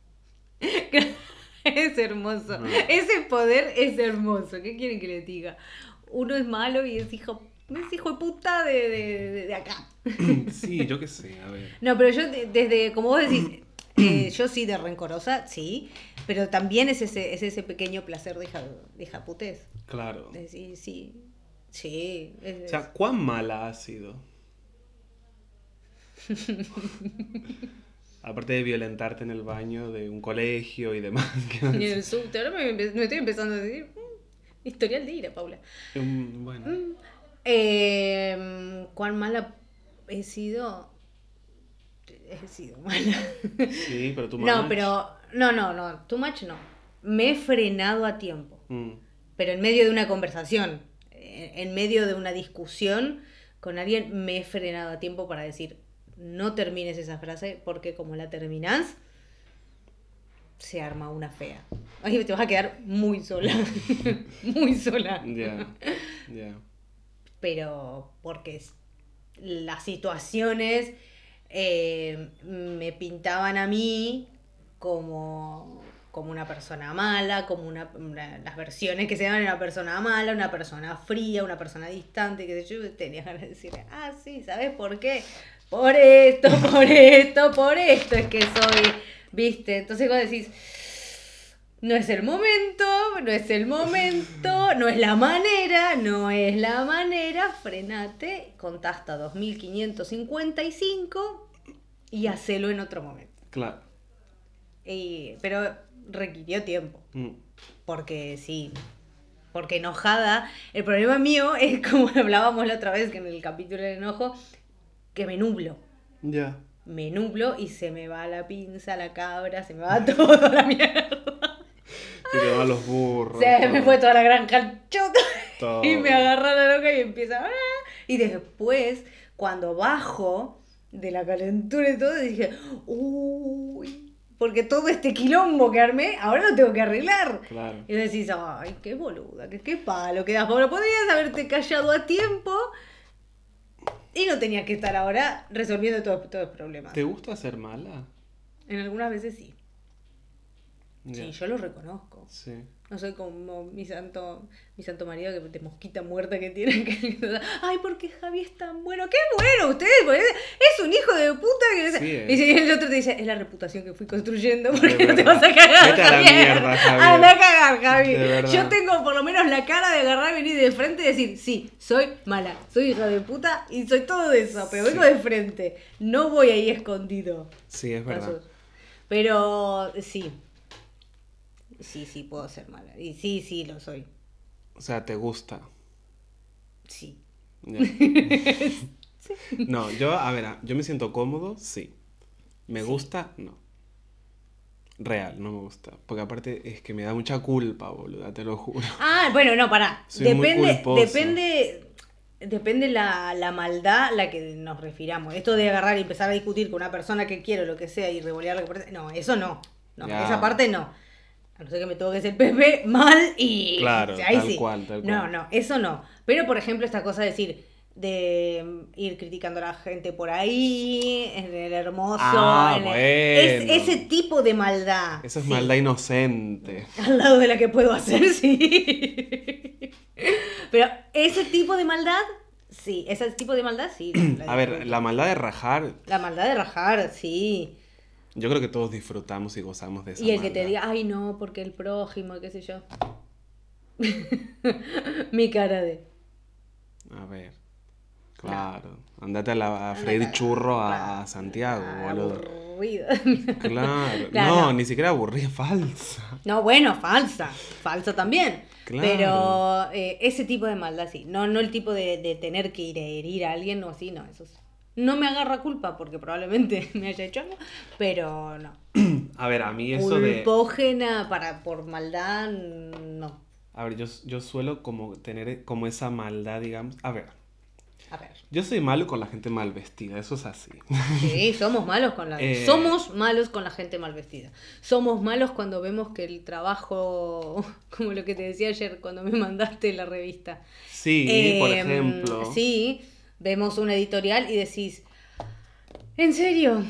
es hermoso. Ese poder es hermoso. ¿Qué quieren que les diga? Uno es malo y es hijo, es hijo de puta de, de, de- acá. Sí, yo qué sé, a ver. No, pero yo de- desde, como vos decís, eh, yo sí de rencorosa, sí, pero también es ese, es ese pequeño placer de hija, de hija putez. Claro. De sí, sí. es- O sea, ¿cuán mala ha sido? Aparte de violentarte en el baño de un colegio y demás. y en el subte, ahora me, me estoy empezando a decir, mm, historial de ira, Paula. Mm, Bueno, Eh, ¿Cuán mala he sido? He sido mala. sí, pero tú No, pero, no, no, no, too much no. Me he frenado a tiempo. Mm, pero en medio de una conversación, en medio de una discusión con alguien, me he frenado a tiempo para decir, no termines esa frase porque como la terminás, se arma una fea. Ahí te vas a quedar muy sola, muy sola. Ya, ya. Pero porque las situaciones eh, me pintaban a mí como, como una persona mala, como una, una- las versiones que se dan de una persona mala, una persona fría, una persona distante, que yo, tenía ganas de decirle, ah, sí, ¿sabes por qué? Por esto, por esto, por esto es que soy, ¿viste? Entonces vos decís, no es el momento, no es el momento, no es la manera, no es la manera, frenate, contá hasta 2555 y hacelo en otro momento. Claro. Y, pero requirió tiempo. Mm. Porque sí. Porque enojada. El problema mío es como hablábamos la otra vez que en el capítulo del enojo, que me nublo. Ya. Me nublo y se me va la pinza, la cabra, se me va todo a la mierda. Y te van los burros. Se me fue toda la granja al. Todo. Y me agarra la loca y empieza. "Ah". Y después, cuando bajo de la calentura y todo, dije, uy, porque todo este quilombo que armé, ahora lo tengo que arreglar. Claro. Y decís, ay, qué boluda, qué, qué palo que das. Pablo, podrías haberte callado a tiempo y no tenías que estar ahora resolviendo todos todos los problemas. ¿Te gusta ser mala? En algunas veces sí. Sí, yo lo reconozco. Sí. No soy como mi santo, mi santo marido que de mosquita muerta que tiene. Que, Ay, porque Javi es tan bueno. ¡Qué bueno! Ustedes, pues, es un hijo de puta. Que... Sí, es. y el otro te dice, es la reputación que fui construyendo. Porque no te vas a cagar. Vete a la mierda. Anda a cagar, Javi. Yo tengo por lo menos la cara de agarrar, venir de frente y decir, sí, soy mala, soy hija de puta y soy todo eso. Pero vengo de frente. No voy ahí escondido. Sí, es verdad. Pasos. Pero sí. Sí, sí, puedo ser mala. Y sí, sí, lo soy. O sea, ¿te gusta? Sí. Ya. No, yo, a ver, yo me siento cómodo, sí. ¿Me gusta? No. Real, no me gusta. Porque aparte es que me da mucha culpa, boluda, te lo juro. Ah, bueno, no, pará. Soy depende, depende, depende la, la maldad a la que nos refiramos. Esto de agarrar y empezar a discutir con una persona que quiero, lo que sea, y revolear lo que parece. No, eso no. No, Ya. esa parte no. A no ser que me toques el Pepe mal y. Claro, ahí tal sí. cual, tal No, cual. no, eso no. Pero, por ejemplo, esta cosa de decir. De mm, ir criticando a la gente por ahí, en el hermoso. Ah, en el- bueno. es, ese tipo de maldad. Eso es sí. maldad inocente. Al lado de la que puedo hacer, sí. Pero ese tipo de maldad, sí. Ese tipo de maldad, sí. A ver, la maldad de rajar, La maldad de rajar, sí. Yo creo que todos disfrutamos y gozamos de esa Y el que te diga, ay no, porque el prójimo, qué sé yo. Mi cara de. A ver. Claro. Andate a, la, a freír churro a, a Santiago, Ah, boludo. Claro. Claro, No, no. ni siquiera aburrida, falsa. No, bueno, falsa. Falsa también. Claro. Pero eh, ese tipo de maldad, sí. No, no el tipo de, de tener que ir a herir a alguien o así, no, eso sí. No me agarra culpa porque probablemente me haya hecho algo, pero no. A ver, a mí eso de... Culpógena para, por maldad, no. A ver, yo, yo suelo como tener como esa maldad, digamos. A ver, A ver. yo soy malo con la gente mal vestida, eso es así. Sí, somos malos con la Eh. somos malos con la gente mal vestida. Somos malos cuando vemos que el trabajo, como lo que te decía ayer cuando me mandaste la revista. Sí, por Em, ejemplo. Sí, vemos una editorial y decís, ¿en serio?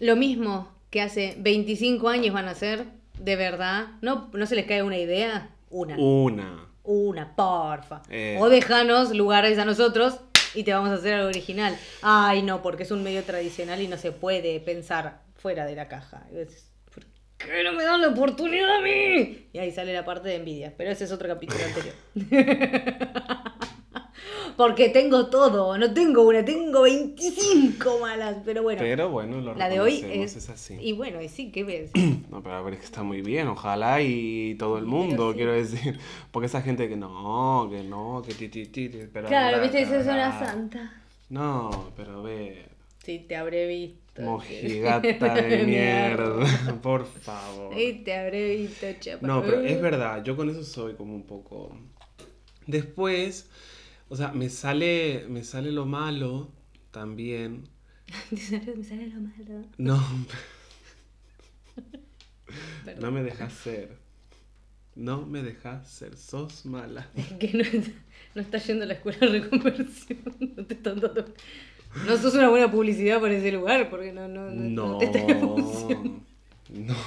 Lo mismo que hace 25 años van a hacer, de verdad. ¿No, no se les cae una idea? Una. Una. Una, porfa. Eh. O déjanos lugares a nosotros y te vamos a hacer algo original. Ay, no, porque es un medio tradicional y no se puede pensar fuera de la caja. Y decís, ¿por qué no me dan la oportunidad a mí? Y ahí sale la parte de envidia, pero ese es otro capítulo anterior. porque tengo todo, no tengo una, tengo 25 malas, pero bueno. Pero bueno, lo la de hoy reconocemos, es, así. Y bueno, y sí, ¿qué ves? No, pero a ver, es que está muy bien, ojalá y todo el mundo, sí. quiero decir. Porque esa gente que no, que no, que ti, ti, ti, pero claro, viste, eso es una santa. No, pero ve, Sí, te habré visto. mojigata de mierda, por favor. Sí, te habré visto, chapa. No, pero es verdad, yo con eso soy como un poco... Después, o sea, me sale, me sale lo malo también. Me sale, lo malo. No, Perdón. no me dejas ser. No me dejas ser, sos mala. Que no, no estás yendo a la escuela de reconversión. No te están dando. No sos una buena publicidad para ese lugar porque no, no, no, no No, te está no,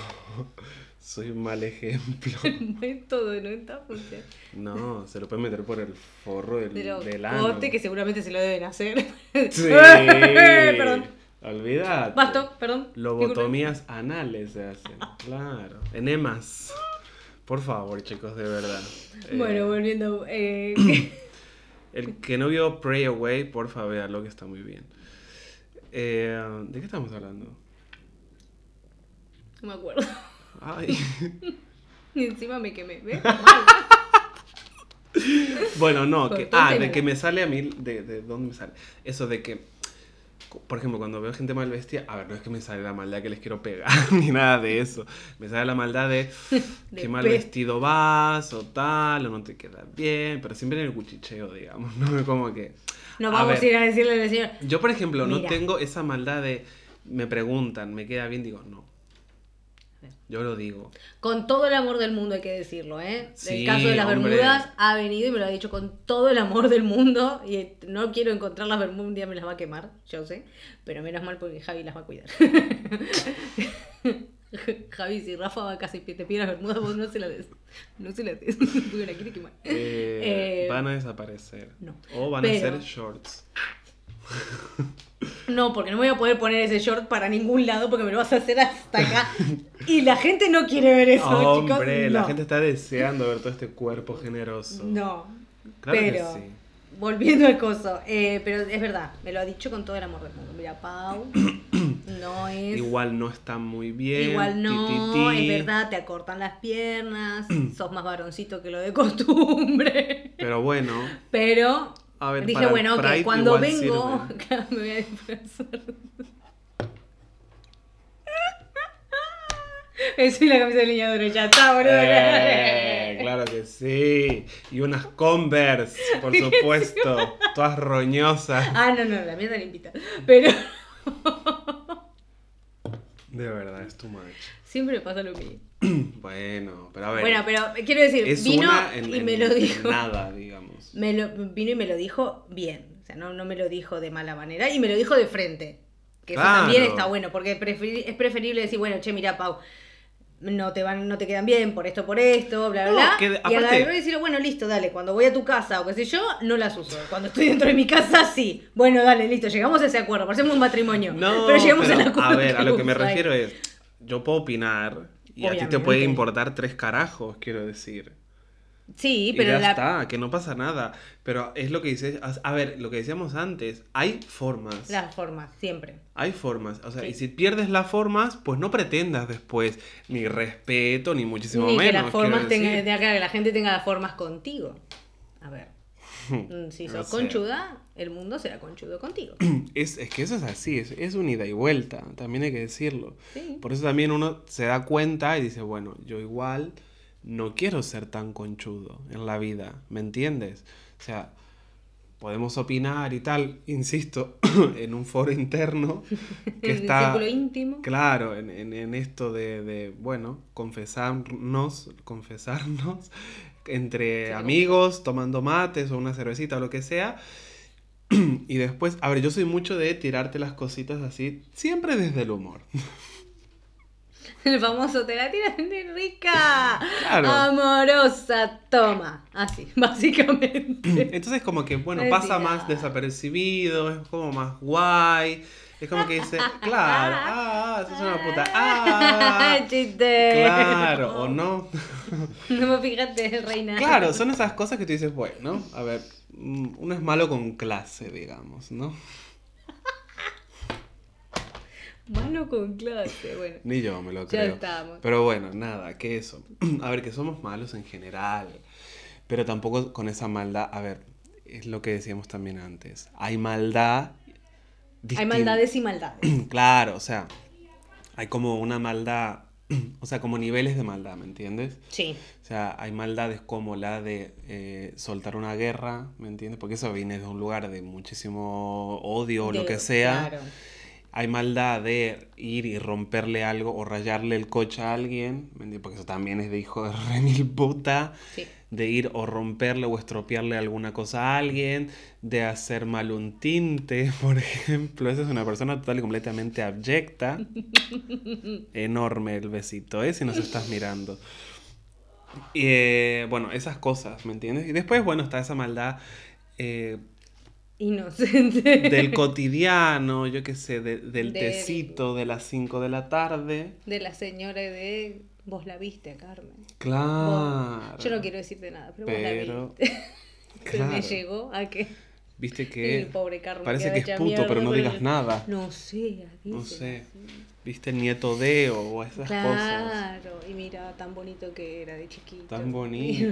soy un mal ejemplo. No es todo, no está funcionando. No, se lo puede meter por el forro del, Pero del ano. que seguramente se lo deben hacer. Sí. perdón. Olvídate. Basto, perdón. Lobotomías anales se hacen. Claro. Enemas. Por favor, chicos, de verdad. Eh, Bueno, volviendo. Eh, El que no vio Pray Away, porfa, véalo que está muy bien. Eh, ¿De qué estamos hablando? No me acuerdo. Ay. Y encima me quemé. ¿Ves? Bueno, no, que, ah, de que me sale a mí, de, de dónde me sale. Eso de que, por ejemplo, cuando veo gente mal vestida, a ver, no es que me sale la maldad que les quiero pegar, ni nada de eso. Me sale la maldad de, De qué mal pe- vestido vas, o tal, o no te queda bien, pero siempre en el cuchicheo, digamos, ¿no? Como que... No A vamos a, ver. ir a decirle al señor. Yo, por ejemplo, no tengo esa maldad de, me preguntan, ¿me queda bien? Digo, no. Yo lo digo. Con todo el amor del mundo hay que decirlo, ¿eh? Sí, el caso de las hombre. Bermudas ha venido y me lo ha dicho con todo el amor del mundo. Y no quiero encontrar las Bermudas, un día me las va a quemar, yo sé. Pero menos mal porque Javi las va a cuidar. Javi, si Rafa va casi te pide las Bermudas, vos no se las des. No se las des. Porque la quiere quemar. Eh, Eh, van a desaparecer. no. O van Pero- a ser shorts. No, porque no me voy a poder poner ese short para ningún lado porque me lo vas a hacer hasta acá. Y la gente no quiere ver eso, chicos. Hombre, la gente está deseando ver todo este cuerpo generoso. No. Claro que pero, sí. volviendo al coso, eh, pero es verdad, me lo ha dicho con todo el amor del mundo. Mira, Pau, no es. Igual no está muy bien. igual no, ti, ti, ti. es verdad, te acortan las piernas, sos más varoncito que lo de costumbre. Pero bueno, Pero A ver, dije, para bueno, ok, Pride cuando vengo, me voy a disfrazar. Eso y la camisa de leñadora, ya está, boludo. Eh, claro que sí. Y unas Converse, por supuesto. Todas roñosas. Ah, no, no, la está limpita. Pero De verdad, es too much. Siempre pasa lo mismo. Bueno, pero a ver. Bueno, pero quiero decir, vino en, y en- me lo dijo. nada, digamos. Me lo, vino y me lo dijo bien. O sea, no, no me lo dijo de mala manera. Y me lo dijo de frente. Que eso también está bueno. Porque preferi- es preferible decir, bueno, che, mira, Pau. No te van, no te quedan bien por esto, por esto, bla, bla, No, bla. que de- y agarrar y decirle, bueno, listo, dale, cuando voy a tu casa o qué sé yo, no las uso. Cuando estoy dentro de mi casa, sí. Bueno, dale, listo, llegamos a ese acuerdo, parecemos un matrimonio. No, pero llegamos pero, al acuerdo. A ver, a lo que me refiero es. Yo puedo opinar. Y a ti te puede importar tres carajos, quiero decir. Sí, Y pero ya la, está, que no pasa nada. Pero es lo que dices. A ver, lo que decíamos antes. Hay formas. las formas, siempre. Hay formas. O sea, Sí. y si pierdes las formas, pues no pretendas después ni respeto, ni muchísimo Ni menos. que las formas decir. tenga- que la gente tenga las formas contigo. A ver. mm, Si No sos sé. conchuda, el mundo será conchudo contigo. Es, es que eso es así, es, es un ida y vuelta, también hay que decirlo. Sí. Por eso también uno se da cuenta y dice, bueno, yo igual no quiero ser tan conchudo en la vida, ¿me entiendes? O sea, podemos opinar y tal, insisto, en un foro interno que En está... círculo íntimo. Claro, en, en- en esto de, de, bueno, confesarnos, confesarnos entre Sí, amigos, tomando mates o una cervecita o lo que sea. Y después, a ver, yo soy mucho de tirarte las cositas así, siempre desde el humor. El famoso te la tiras de rica. Claro. Amorosa, toma. Así, básicamente. Entonces como que, bueno, pasa más desapercibido, es como más guay. Es como que dice, claro, ah, sos una puta, ah, Chiste. claro, o no. No me fijaste, reina. Claro, son esas cosas que tú dices, bueno, a ver, uno es malo con clase, digamos, ¿no? Malo con clase, bueno. Ni yo me lo Ya creo. estamos. Pero bueno, nada, que eso. A ver, que somos malos en general, pero tampoco con esa maldad. A ver, es lo que decíamos también antes. Hay maldad. Hay maldades y maldades. Claro, o sea, hay como una maldad, o sea, como niveles de maldad, ¿me entiendes? Sí. O sea, hay maldades como la de eh, soltar una guerra, ¿me entiendes? Porque eso viene de un lugar de muchísimo odio o lo que sea. Claro. Hay maldad de ir y romperle algo o rayarle el coche a alguien. Porque eso también es de hijo de remil puta. Sí. De ir o romperle o estropearle alguna cosa a alguien, de hacer mal un tinte, por ejemplo. Esa es una persona total y completamente abyecta. Enorme el besito, ¿eh? Si nos estás mirando. Y, eh, bueno, esas cosas, ¿me entiendes? Y después, bueno, está esa maldad eh, Inocente. del cotidiano, yo qué sé, de- del Del- tecito de las 5 de la tarde. De la señora de. Vos la viste, Carmen. Claro. Vos- Yo no quiero decirte nada, pero, vos Pero- la viste. Pero me claro. llegó a que. Viste que El pobre Karma parece que es puto, pero no digas el- nada. No sé, No dicen sé. Viste el nieto de o esas cosas. Claro, y mira, tan bonito que era de chiquito. Tan bonito.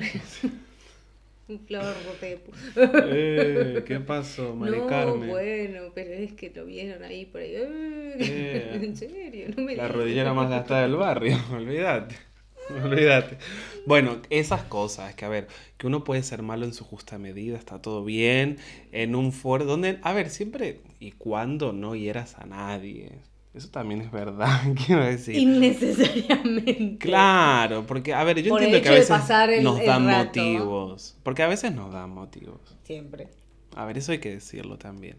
Un flor de... Eh, ¿Qué pasó, Mari No, Carmen? bueno, pero es que lo vieron ahí por ahí. Eh. en serio, no me La digas. rodillera más gastada del barrio, olvídate. Olvídate. Bueno, esas cosas, que a ver, que uno puede ser malo en su justa medida, está todo bien, en un foro, donde, a ver, siempre y cuando no hieras a nadie. Eso también es verdad, quiero decir. Innecesariamente. Claro, porque, a ver, yo Por entiendo que a veces pasar el- nos dan rato. motivos. Porque a veces nos dan motivos. Siempre. A ver, eso hay que decirlo también.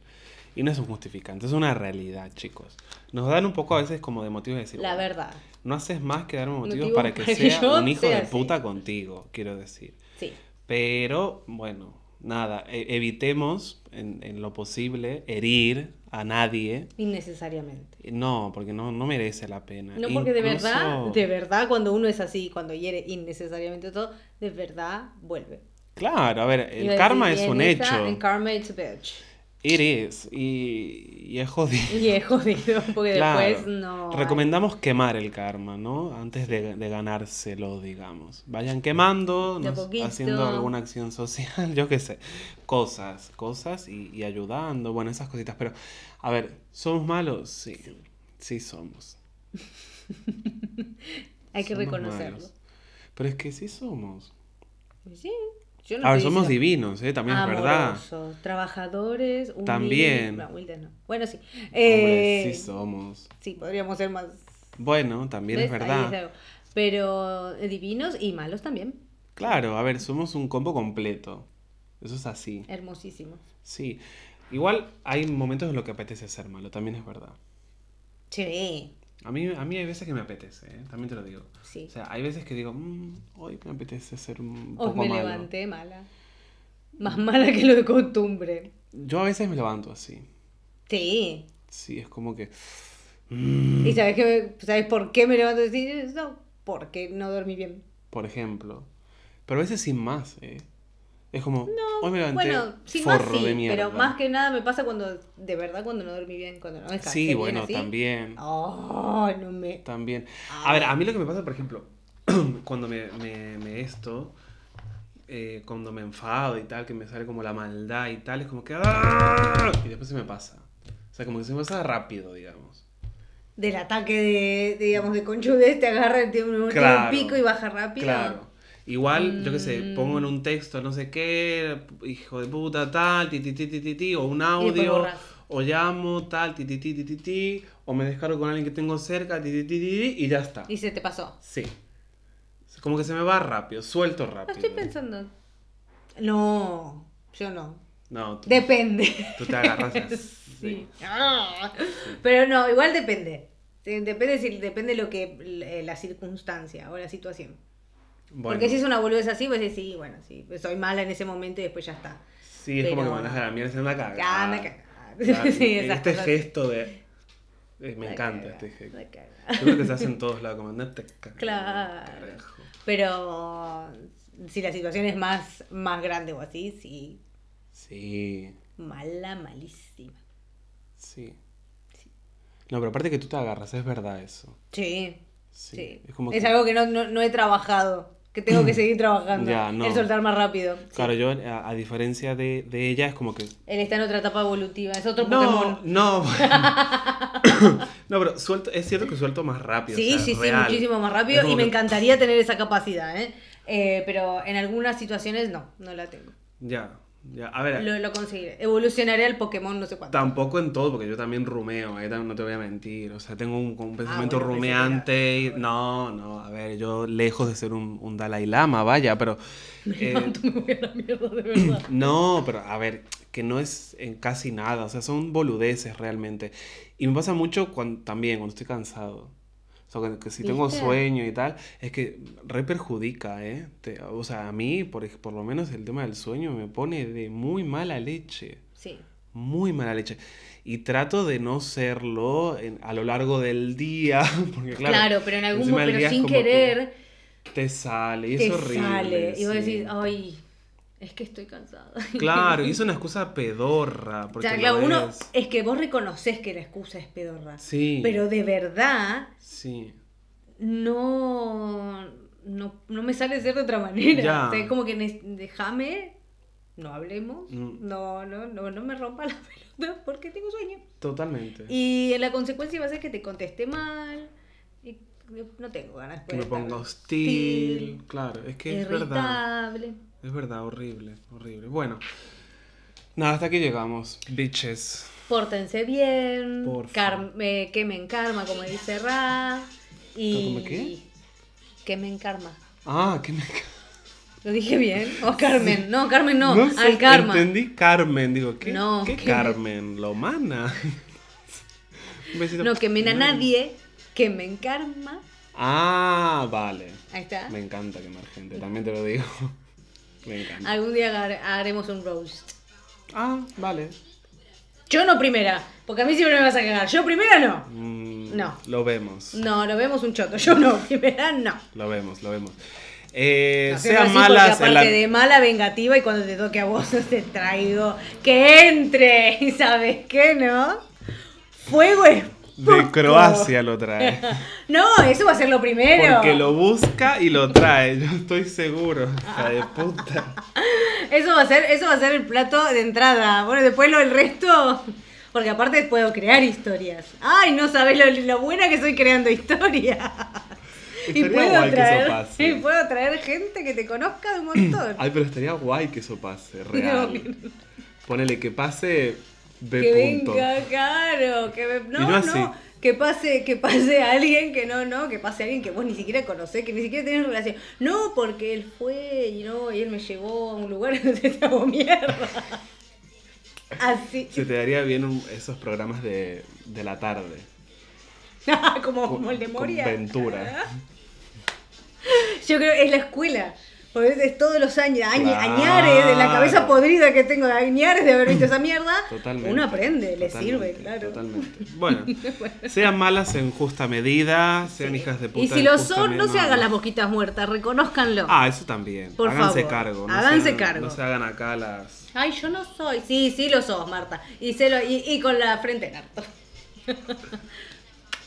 Y no es un justificante, es una realidad, chicos. Nos dan un poco a veces como de motivos de decir, La verdad. no haces más que darme motivos para que para sea un hijo sea de así. puta contigo, quiero decir. Sí. Pero, bueno, nada, e- evitemos en, en lo posible herir a nadie. Innecesariamente. No, porque no, no merece la pena. No, porque de Incluso- verdad, de verdad, cuando uno es así, cuando hiere innecesariamente todo, de verdad vuelve. Claro, a ver, el karma decir, es un hecho. En karma it's a bitch. It is. Y, y es jodido. Y es jodido, porque Claro. después no. Recomendamos quemar el karma, ¿no? Antes de, de ganárselo, digamos. Vayan quemando, De nos- haciendo alguna acción social, yo qué sé. Cosas, cosas y, y ayudando, bueno, esas cositas. Pero, a ver, ¿somos malos? Sí, sí, somos. Hay que Somos reconocerlo. malos. Pero es que sí somos. Sí. Yo no A ver, somos diciendo- divinos, ¿eh? También es verdad. Trabajadores, humildes. También. No, humildes no. Bueno, sí. Hombre, Eh, sí somos. sí, podríamos ser más. Bueno, también es verdad. Pero eh, divinos y malos también. Claro, a ver, somos un combo completo. Eso es así. Hermosísimos. Sí. Igual hay momentos en los que apetece ser malo, también es verdad. Sí. A mí, a mí hay veces que me apetece, ¿eh? también te lo digo. Sí. O sea, hay veces que digo, "Mm, hoy me apetece ser un poco me malo. levanté mala. Más mala que lo de costumbre. Yo a veces me levanto así. Sí. Sí, es como que... mm, ¿Y sabes, qué me- sabes por qué me levanto así? No, porque no dormí bien. Por ejemplo. Pero a veces sin más, ¿eh? Es como, hoy me levanté Bueno, sin más forro sí, de mierda. pero más que nada me pasa cuando, de verdad, cuando no dormí bien, cuando no descansé Sí, bueno, así. también. Ay, no me... También. A ver, a mí lo que me pasa, por ejemplo, cuando me, me, me esto, eh, cuando me enfado y tal, que me sale como la maldad y tal, es como que... ¡ah! Y después se me pasa. O sea, como que se me pasa rápido, digamos. Del ataque de, de, digamos, de conchudez, te agarra, te un, Claro. pico y baja rápido. Claro. Igual, yo qué sé, Mm. pongo en un texto no sé qué, hijo de puta, tal, ti, ti, ti, ti, ti, ti, o un audio, o llamo, tal, ti, ti, ti, ti, ti, ti, o me descargo con alguien que tengo cerca, ti, ti, ti, ti, ti, y ya está. Y se te pasó. Sí. Como que se me va rápido, suelto rápido. Estoy pensando... No, yo no. No, tú, Depende. tú te agarras. Sí. Ah. Pero no, igual depende. Depende si depende lo que eh, la circunstancia o la situación. Bueno, Porque si es una boludez así, pues sí, bueno, sí, soy mala en ese momento y después ya está. sí, es como que mandas a la mierda. Ya anda cagada. Claro, Sí, esas este gesto de... me La encanta cagada, este gesto. la. Yo creo que se hace en todos lados, como no te cagas, Claro. carajo. Pero si la situación es más, más grande o así, sí, Sí, mala, malísima. sí. No, pero aparte que tú te agarras, es verdad eso. Sí, Sí. sí. Es como Es que- algo que no, no, no he trabajado, que tengo que seguir trabajando. Ya, no. El soltar más rápido. sí. Claro, yo, a, a diferencia de, de ella, es como que... Él está en otra etapa evolutiva, es otro No, Pokémon. no. no, pero suelto, es cierto que suelto más rápido. Sí, o sea, sí, sí, muchísimo más rápido y me que- encantaría tener esa capacidad, ¿eh? Eh, pero en algunas situaciones no, no la tengo. Ya, ya. A ver, Lo, lo conseguiré. Evolucionaré al Pokémon no sé cuánto. Tampoco en todo, porque yo también rumeo, eh, no te voy a mentir. O sea, tengo un, un pensamiento Ah, bueno, rumeante. y- No, no, a ver, yo lejos de ser un, un Dalai Lama, vaya, pero. eh, Me voy a la mierda, de verdad. no, pero a ver, que no es en casi nada. O sea, son boludeces realmente. Y me pasa mucho cuando, también cuando estoy cansado. O sea, que, que si tengo ¿Viste? sueño y tal, es que re perjudica, ¿eh? Te- o sea, a mí, por, por lo menos el tema del sueño me pone de muy mala leche Sí. muy mala leche. Y trato de no serlo en- a lo largo del día, porque claro, Claro, pero en algún momento, pero sin como que querer, te sale y te es horrible. sale. Y vos sí. decís, ay, Es que estoy cansada. Claro, y es una excusa pedorra. O sea, claro, uno, es. es que vos reconoces que la excusa es pedorra. Sí. Pero de verdad, Sí. no, no, no me sale ser de otra manera. Ya. O sea, es como que déjame, no hablemos, Mm. no, no, no, no me rompa la pelota porque tengo sueño. Totalmente. Y la consecuencia va a ser que te contesté mal y no tengo ganas que me de ponga hostil. Claro, es que es verdad. Es verdad, horrible, horrible. Bueno. Nada, hasta aquí llegamos. Bitches. Pórtense bien, Porfa. car- eh, quemen karma, como dice Ra. Y... ¿Cómo qué? Quemen karma. Ah, que me. ¿Lo dije bien? ¿O Carmen? No, Carmen no, No sé, al karma. Entendí Carmen. Digo, ¿qué, No, ¿qué que me- Carmen? ¿La humana? Un besito. No quemen a nadie, quemen karma. Ah, vale. Ahí está. Me encanta quemar gente, también te lo digo. Me encanta. Algún día har- haremos un roast. Ah, vale. Yo no primera, porque a mí siempre me vas a cagar. Yo primera no. Mm, No. Lo vemos. No, lo vemos un choto. Yo no, primera no. Lo vemos, lo vemos. Eh, No, sean malas aparte la... de mala vengativa y cuando te toque a vos te traigo que entre y sabes qué, ¿no? Fuego es De. Croacia lo trae. No, eso va a ser lo primero. Porque lo busca y lo trae, yo estoy seguro. Hija de puta. Eso va a ser, eso va a ser el plato de entrada. Bueno, después lo el resto. Porque aparte puedo crear historias. Ay, no sabes lo, lo buena que soy creando historias. Y puedo, guay que eso traer, pase. y puedo traer gente que te conozca de un montón. Ay, pero estaría guay que eso pase, real. Ponele que pase B. que punto. venga, claro. Que ve- no, no. Que pase, que pase alguien que no, no, que pase alguien que vos ni siquiera conocés, que ni siquiera tenés relación. No, porque él fue y no, y él me llevó a un lugar donde te hago mierda. Así. Se te daría bien un- esos programas de, de la tarde. como, como el de Moria. Ventura. Yo creo es la escuela. Porque es todos los años, Claro. añares de la cabeza podrida que tengo, de añares de haber visto esa mierda. Totalmente. Uno aprende, le sirve, claro. Totalmente. Bueno, sean malas en justa medida, sean hijas de puta. Y si lo son, no se hagan las boquitas muertas, reconózcanlo. Ah, eso también. Por Háganse favor, cargo. No háganse cargo. No se hagan acá las. Ay, yo no soy. Sí, sí lo sos, Marta. Y, se lo, y, y con la frente en alto.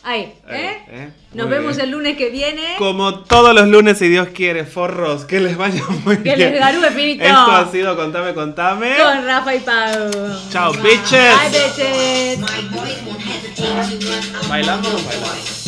Ahí, ¿eh? Eh, eh, Nos muy vemos bien. el lunes que viene. Como todos los lunes, si Dios quiere, forros, que les vaya muy Que bien. les garúe, finito. Esto ha sido Contame, Contame. Con Rafa y Pau. Chao, Bye, bitches. bitches. Run up ¿Bailando o no bailando? boys.